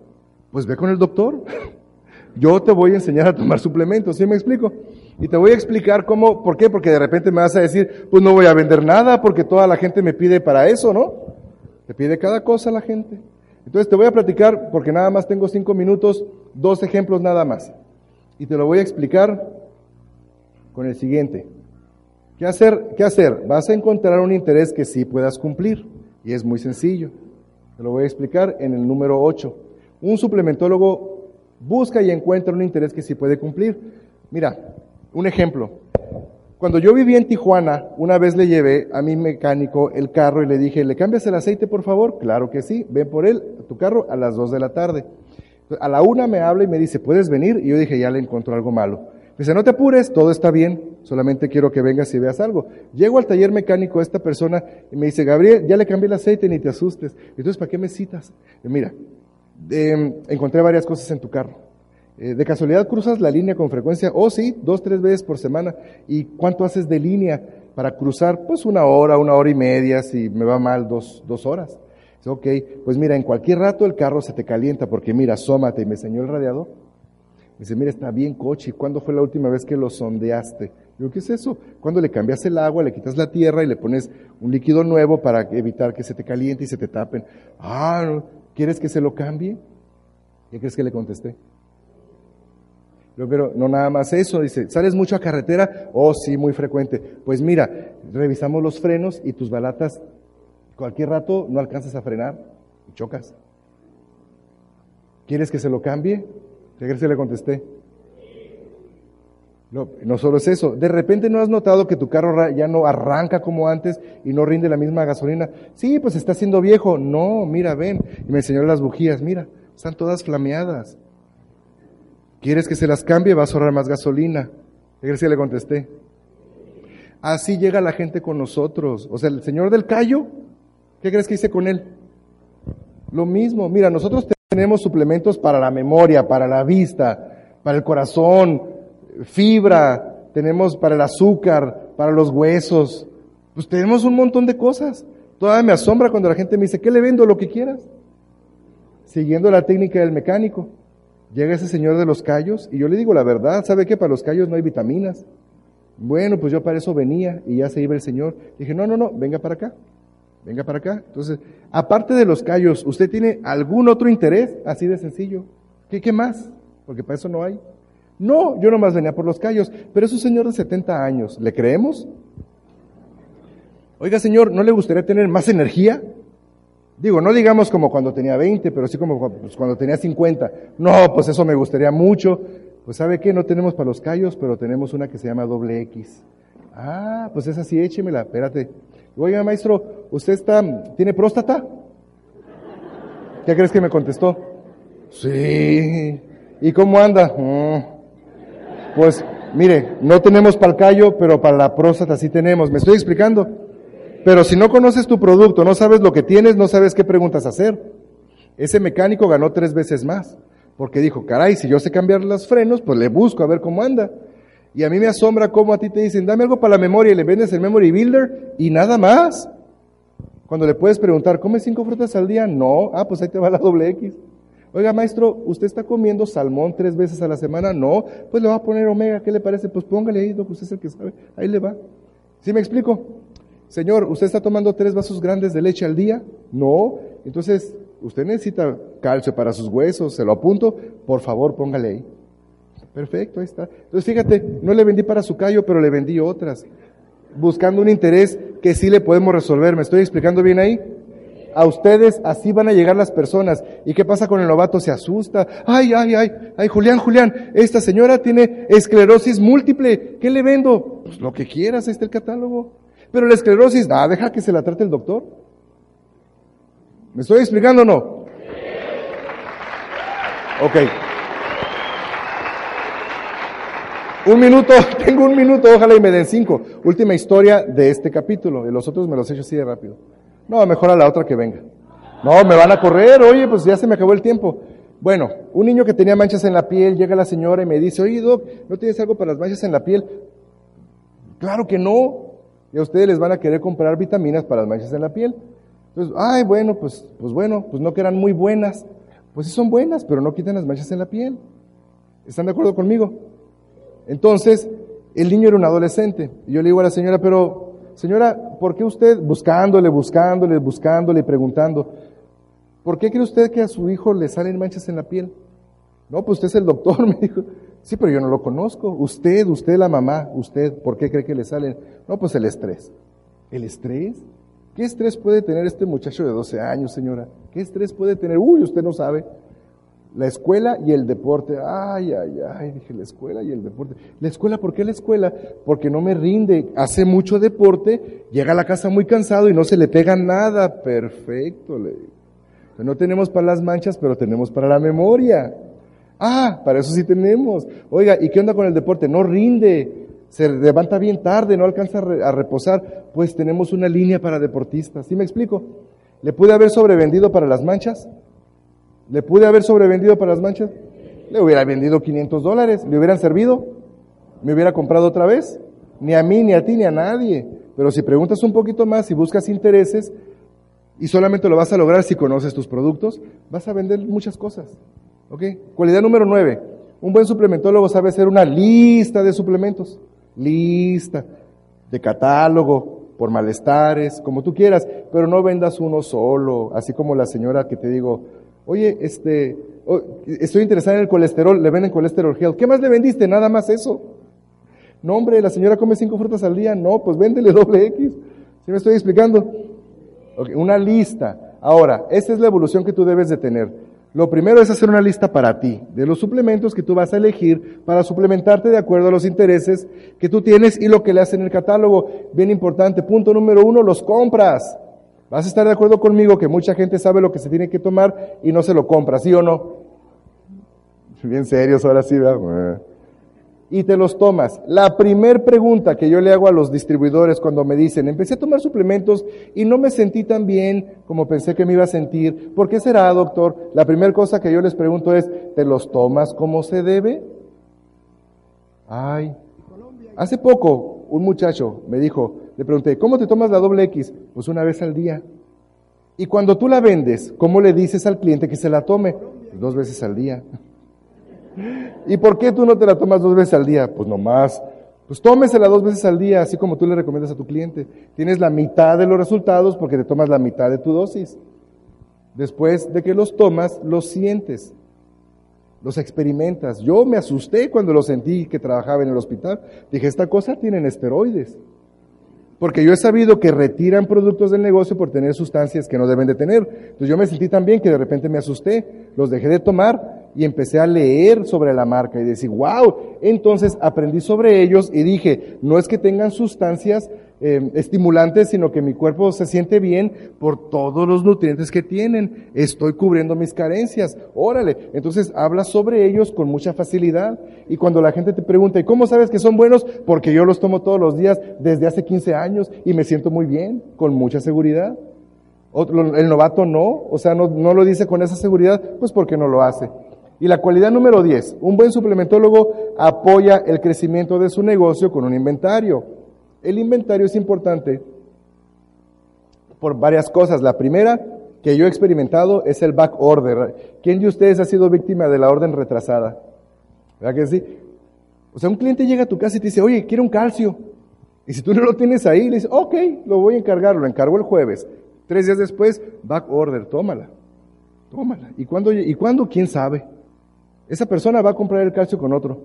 pues ve con el doctor. <laughs> Yo te voy a enseñar a tomar suplementos, ¿sí me explico? Y te voy a explicar cómo, ¿por qué? Porque de repente me vas a decir, pues no voy a vender nada porque toda la gente me pide para eso, ¿no? Te pide cada cosa la gente. Entonces te voy a platicar, porque nada más tengo cinco minutos, dos ejemplos nada más. Y te lo voy a explicar con el siguiente. ¿Qué hacer? ¿Qué hacer? Vas a encontrar un interés que sí puedas cumplir. Y es muy sencillo. Te lo voy a explicar en el número 8. Un suplementólogo busca y encuentra un interés que sí puede cumplir. Mira, un ejemplo. Cuando yo vivía en Tijuana, una vez le llevé a mi mecánico el carro y le dije, ¿le cambias el aceite, por favor? Claro que sí, ven por él, tu carro, a las dos de la tarde. A la una me habla y me dice, ¿puedes venir? Y yo dije, ya le encontró algo malo. Me dice, no te apures, todo está bien, solamente quiero que vengas y veas algo. Llego al taller mecánico esta persona y me dice, Gabriel, ya le cambié el aceite, ni te asustes. Entonces, ¿para qué me citas? mira, em, encontré varias cosas en tu carro. Eh, ¿De casualidad cruzas la línea con frecuencia? Oh, sí, dos, tres veces por semana. ¿Y cuánto haces de línea para cruzar? Pues una hora, una hora y media, si me va mal, dos, dos horas. Ok, pues mira, en cualquier rato el carro se te calienta porque mira, asómate y me enseñó el radiador. dice, mira, está bien coche. ¿Cuándo fue la última vez que lo sondeaste? Digo, ¿qué es eso? Cuando le cambias el agua, le quitas la tierra y le pones un líquido nuevo para evitar que se te caliente y se te tapen. Ah, ¿quieres que se lo cambie? ¿Qué crees que le contesté? Pero no nada más eso, dice, ¿sales mucho a carretera? Oh, sí, muy frecuente. Pues mira, revisamos los frenos y tus balatas, cualquier rato no alcanzas a frenar y chocas. ¿Quieres que se lo cambie? ¿Qué crees que le contesté? No, no solo es eso, de repente no has notado que tu carro ya no arranca como antes y no rinde la misma gasolina. Sí, pues está siendo viejo. No, mira, ven. Y me enseñó las bujías, mira, están todas flameadas. ¿Quieres que se las cambie? Vas a ahorrar más gasolina. ¿Qué crees que le contesté? Así llega la gente con nosotros. O sea, el señor del callo, ¿qué crees que hice con él? Lo mismo. Mira, nosotros tenemos suplementos para la memoria, para la vista, para el corazón, fibra, tenemos para el azúcar, para los huesos. Pues tenemos un montón de cosas. Todavía me asombra cuando la gente me dice, ¿qué le vendo? Lo que quieras. Siguiendo la técnica del mecánico. Llega ese señor de los callos y yo le digo la verdad, ¿sabe qué? Para los callos no hay vitaminas. Bueno, pues yo para eso venía y ya se iba el señor. Dije, no, no, no, venga para acá, venga para acá. Entonces, aparte de los callos, ¿usted tiene algún otro interés? Así de sencillo. ¿Qué, qué más? Porque para eso no hay. No, yo nomás venía por los callos, pero es un señor de 70 años, ¿le creemos? Oiga, señor, ¿no le gustaría tener más energía? Digo, no digamos como cuando tenía 20, pero sí como pues, cuando tenía 50. No, pues eso me gustaría mucho. Pues sabe qué, no tenemos para los callos, pero tenemos una que se llama doble X. Ah, pues esa sí, échemela, espérate. Oiga, maestro, ¿usted está, tiene próstata? ¿Qué crees que me contestó? Sí. ¿Y cómo anda? Mm. Pues, mire, no tenemos para el callo, pero para la próstata sí tenemos. ¿Me estoy explicando? Pero si no conoces tu producto, no sabes lo que tienes, no sabes qué preguntas hacer. Ese mecánico ganó tres veces más, porque dijo, caray, si yo sé cambiar los frenos, pues le busco a ver cómo anda. Y a mí me asombra cómo a ti te dicen, dame algo para la memoria y le vendes el Memory Builder y nada más. Cuando le puedes preguntar, ¿come cinco frutas al día? No. Ah, pues ahí te va la doble X. Oiga, maestro, ¿usted está comiendo salmón tres veces a la semana? No. Pues le va a poner omega, ¿qué le parece? Pues póngale ahí, pues es el que sabe. Ahí le va. ¿Sí me explico? Señor, ¿usted está tomando tres vasos grandes de leche al día? No. Entonces, usted necesita calcio para sus huesos, se lo apunto, por favor, póngale ahí. Perfecto, ahí está. Entonces, fíjate, no le vendí para su callo, pero le vendí otras, buscando un interés que sí le podemos resolver. ¿Me estoy explicando bien ahí? A ustedes así van a llegar las personas. ¿Y qué pasa con el novato? Se asusta. Ay, ay, ay, ay, Julián, Julián, esta señora tiene esclerosis múltiple. ¿Qué le vendo? Pues lo que quieras, ahí está el catálogo. Pero la esclerosis, ah, deja que se la trate el doctor. ¿Me estoy explicando o no? Ok. Un minuto, <laughs> tengo un minuto, ojalá y me den cinco. Última historia de este capítulo. Y los otros me los he hecho así de rápido. No, mejor a la otra que venga. No, me van a correr, oye, pues ya se me acabó el tiempo. Bueno, un niño que tenía manchas en la piel, llega la señora y me dice, oye, Doc, ¿no tienes algo para las manchas en la piel? Claro que no. Y a ustedes les van a querer comprar vitaminas para las manchas en la piel. Entonces, ay, bueno, pues, pues bueno, pues no que eran muy buenas. Pues sí son buenas, pero no quitan las manchas en la piel. ¿Están de acuerdo conmigo? Entonces, el niño era un adolescente. Y yo le digo a la señora, pero, señora, ¿por qué usted, buscándole, buscándole, buscándole, preguntando, ¿por qué cree usted que a su hijo le salen manchas en la piel? No, pues usted es el doctor, <laughs> me dijo. Sí, pero yo no lo conozco. Usted, usted la mamá, usted, ¿por qué cree que le salen? No, pues el estrés. ¿El estrés? ¿Qué estrés puede tener este muchacho de 12 años, señora? ¿Qué estrés puede tener? Uy, usted no sabe. La escuela y el deporte. Ay, ay, ay, dije la escuela y el deporte. La escuela, ¿por qué la escuela? Porque no me rinde. Hace mucho deporte, llega a la casa muy cansado y no se le pega nada. Perfecto, le No tenemos para las manchas, pero tenemos para la memoria. Ah, para eso sí tenemos. Oiga, ¿y qué onda con el deporte? No rinde, se levanta bien tarde, no alcanza a reposar. Pues tenemos una línea para deportistas. ¿Sí me explico? ¿Le pude haber sobrevendido para las manchas? ¿Le pude haber sobrevendido para las manchas? Le hubiera vendido 500 dólares. ¿Le hubieran servido? ¿Me hubiera comprado otra vez? Ni a mí, ni a ti, ni a nadie. Pero si preguntas un poquito más y buscas intereses, y solamente lo vas a lograr si conoces tus productos, vas a vender muchas cosas. ¿Ok? Cualidad número nueve. Un buen suplementólogo sabe hacer una lista de suplementos, lista de catálogo, por malestares, como tú quieras, pero no vendas uno solo, así como la señora que te digo, oye, este, estoy interesada en el colesterol, le venden colesterol gel, ¿qué más le vendiste? Nada más eso. No, hombre, la señora come cinco frutas al día, no, pues véndele doble X. ¿Sí me estoy explicando? una lista. Ahora, esta es la evolución que tú debes de tener. Lo primero es hacer una lista para ti de los suplementos que tú vas a elegir para suplementarte de acuerdo a los intereses que tú tienes y lo que le hacen en el catálogo. Bien importante. Punto número uno, los compras. Vas a estar de acuerdo conmigo que mucha gente sabe lo que se tiene que tomar y no se lo compra, ¿sí o no? Bien serios ahora sí, ¿verdad? y te los tomas. La primer pregunta que yo le hago a los distribuidores cuando me dicen, empecé a tomar suplementos y no me sentí tan bien como pensé que me iba a sentir, ¿por qué será, doctor? La primera cosa que yo les pregunto es, ¿te los tomas como se debe? Ay, hace poco un muchacho me dijo, le pregunté, ¿cómo te tomas la doble X? Pues una vez al día. Y cuando tú la vendes, ¿cómo le dices al cliente que se la tome? dos veces al día. <laughs> ¿Y por qué tú no te la tomas dos veces al día? Pues nomás. Pues tómesela dos veces al día, así como tú le recomiendas a tu cliente. Tienes la mitad de los resultados porque te tomas la mitad de tu dosis. Después de que los tomas, los sientes, los experimentas. Yo me asusté cuando lo sentí que trabajaba en el hospital. Dije, esta cosa tiene esteroides. Porque yo he sabido que retiran productos del negocio por tener sustancias que no deben de tener. Entonces yo me sentí tan bien que de repente me asusté, los dejé de tomar y empecé a leer sobre la marca y decir, wow, entonces aprendí sobre ellos y dije, no es que tengan sustancias eh, estimulantes, sino que mi cuerpo se siente bien por todos los nutrientes que tienen. Estoy cubriendo mis carencias. Órale. Entonces habla sobre ellos con mucha facilidad. Y cuando la gente te pregunta, ¿y cómo sabes que son buenos? Porque yo los tomo todos los días desde hace 15 años y me siento muy bien, con mucha seguridad. Otro, el novato no, o sea, no, no lo dice con esa seguridad, pues porque no lo hace. Y la cualidad número 10, un buen suplementólogo apoya el crecimiento de su negocio con un inventario. El inventario es importante por varias cosas. La primera que yo he experimentado es el back order. ¿Quién de ustedes ha sido víctima de la orden retrasada? ¿Verdad que sí? O sea, un cliente llega a tu casa y te dice, oye, quiero un calcio. Y si tú no lo tienes ahí, le dices, ok, lo voy a encargar, lo encargo el jueves. Tres días después, back order, tómala. Tómala. ¿Y cuándo? ¿Y cuándo? ¿Quién sabe? Esa persona va a comprar el calcio con otro.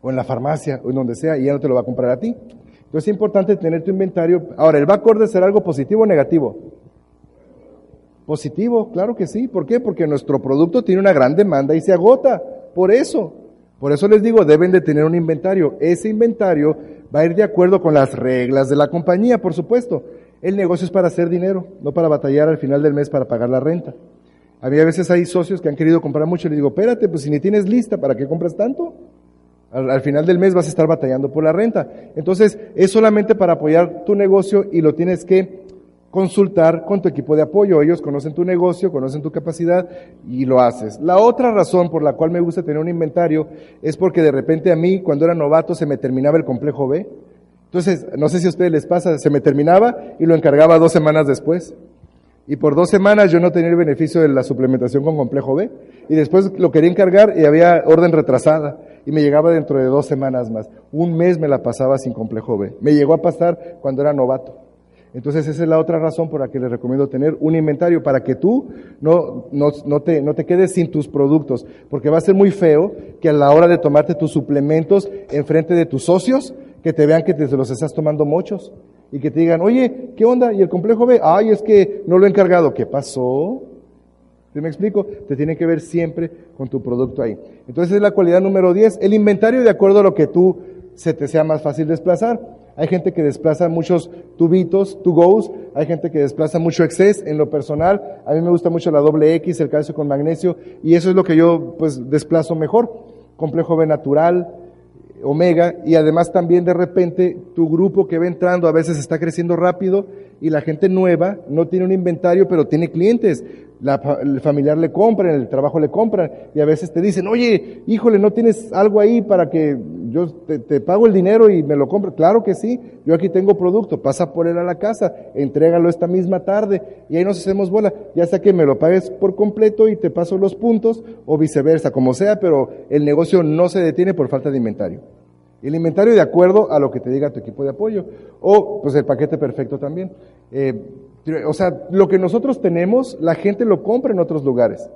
O en la farmacia, o en donde sea, y ya no te lo va a comprar a ti. Entonces es importante tener tu inventario. Ahora, ¿el backorder será algo positivo o negativo? Positivo, claro que sí. ¿Por qué? Porque nuestro producto tiene una gran demanda y se agota. Por eso. Por eso les digo, deben de tener un inventario. Ese inventario va a ir de acuerdo con las reglas de la compañía, por supuesto. El negocio es para hacer dinero, no para batallar al final del mes para pagar la renta. A mí a veces hay socios que han querido comprar mucho y les digo, espérate, pues si ni tienes lista, ¿para qué compras tanto? Al, final del mes vas a estar batallando por la renta. Entonces, es solamente para apoyar tu negocio y lo tienes que consultar con tu equipo de apoyo. Ellos conocen tu negocio, conocen tu capacidad y lo haces. La otra razón por la cual me gusta tener un inventario es porque de repente a mí, cuando era novato, se me terminaba el complejo B. Entonces, no sé si a ustedes les pasa, se me terminaba y lo encargaba dos semanas después. Y por dos semanas yo no tenía el beneficio de la suplementación con complejo B. Y después lo quería encargar y había orden retrasada y me llegaba dentro de dos semanas más. Un mes me la pasaba sin complejo B. Me llegó a pasar cuando era novato. Entonces esa es la otra razón por la que les recomiendo tener un inventario para que tú no, no, no, te, no te quedes sin tus productos, porque va a ser muy feo que a la hora de tomarte tus suplementos enfrente de tus socios, que te vean que te los estás tomando muchos y que te digan, oye, ¿qué onda? ¿Y el complejo B? Ay, es que no lo he encargado. ¿Qué pasó? ¿Sí me explico? Te tiene que ver siempre con tu producto ahí. Entonces es la cualidad número 10, el inventario de acuerdo a lo que tú se te sea más fácil desplazar. Hay gente que desplaza muchos tubitos, to goes, hay gente que desplaza mucho exceso en lo personal. A mí me gusta mucho la doble X, el calcio con magnesio, y eso es lo que yo pues desplazo mejor. Complejo B natural, omega, y además también de repente tu grupo que va entrando a veces está creciendo rápido y la gente nueva no tiene un inventario, pero tiene clientes. La, el familiar le compra, en el trabajo le compran, y a veces te dicen, oye, híjole, ¿no tienes algo ahí para que yo te, pago el dinero y me lo compro? Claro que sí, yo aquí tengo producto, pasa por él a la casa, entrégalo esta misma tarde, y ahí nos hacemos bola, ya sea que me lo pagues por completo y te paso los puntos, o viceversa, como sea, pero el negocio no se detiene por falta de inventario. El inventario de acuerdo a lo que te diga tu equipo de apoyo. O pues el paquete perfecto también. Eh, o sea, lo que nosotros tenemos, la gente lo compra en otros lugares.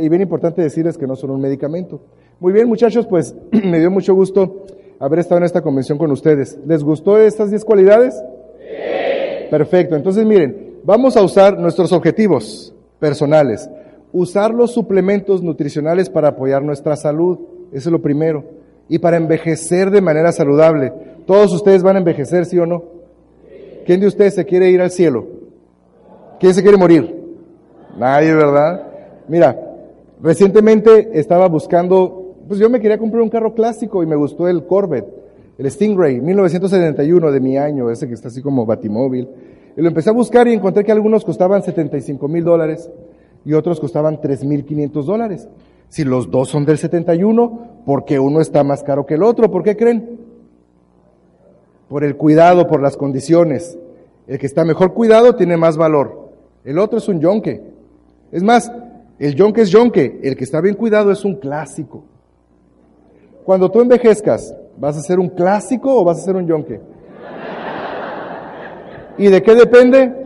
Y bien importante decirles que no son un medicamento. Muy bien, muchachos, pues <clears throat> me dio mucho gusto haber estado en esta convención con ustedes. ¿Les gustó estas 10 cualidades? Sí. Perfecto. Entonces, miren, vamos a usar nuestros objetivos personales. Usar los suplementos nutricionales para apoyar nuestra salud. Eso es lo primero y para envejecer de manera saludable. Todos ustedes van a envejecer, ¿sí o no? ¿Quién de ustedes se quiere ir al cielo? ¿Quién se quiere morir? Nadie, ¿verdad? Mira, recientemente estaba buscando, pues yo me quería comprar un carro clásico y me gustó el Corvette, el Stingray, 1971 de mi año, ese que está así como batimóvil. Y lo empecé a buscar y encontré que algunos costaban 75 mil dólares y otros costaban 3.500 dólares. Si los dos son del 71, ¿por qué uno está más caro que el otro? ¿Por qué creen? Por el cuidado, por las condiciones. El que está mejor cuidado tiene más valor. El otro es un yonque. Es más, el yonque es yonque. El que está bien cuidado es un clásico. Cuando tú envejezcas, ¿vas a ser un clásico o vas a ser un yonque? ¿Y de qué depende?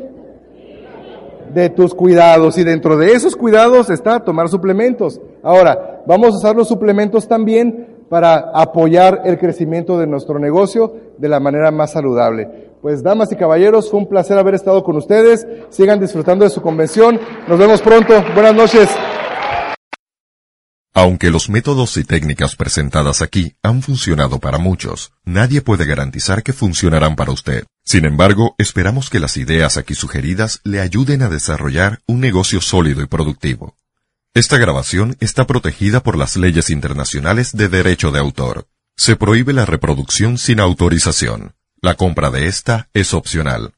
de tus cuidados y dentro de esos cuidados está tomar suplementos. Ahora, vamos a usar los suplementos también para apoyar el crecimiento de nuestro negocio de la manera más saludable. Pues damas y caballeros, fue un placer haber estado con ustedes. Sigan disfrutando de su convención. Nos vemos pronto. Buenas noches. Aunque los métodos y técnicas presentadas aquí han funcionado para muchos, nadie puede garantizar que funcionarán para usted. Sin embargo, esperamos que las ideas aquí sugeridas le ayuden a desarrollar un negocio sólido y productivo. Esta grabación está protegida por las leyes internacionales de derecho de autor. Se prohíbe la reproducción sin autorización. La compra de esta es opcional.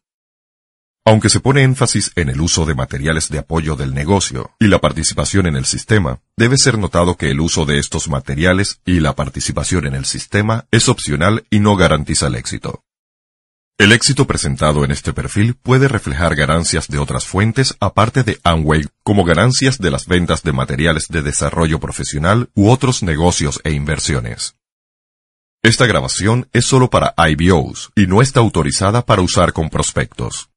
Aunque se pone énfasis en el uso de materiales de apoyo del negocio y la participación en el sistema, debe ser notado que el uso de estos materiales y la participación en el sistema es opcional y no garantiza el éxito. El éxito presentado en este perfil puede reflejar ganancias de otras fuentes aparte de Amway, como ganancias de las ventas de materiales de desarrollo profesional u otros negocios e inversiones. Esta grabación es solo para IBOs y no está autorizada para usar con prospectos.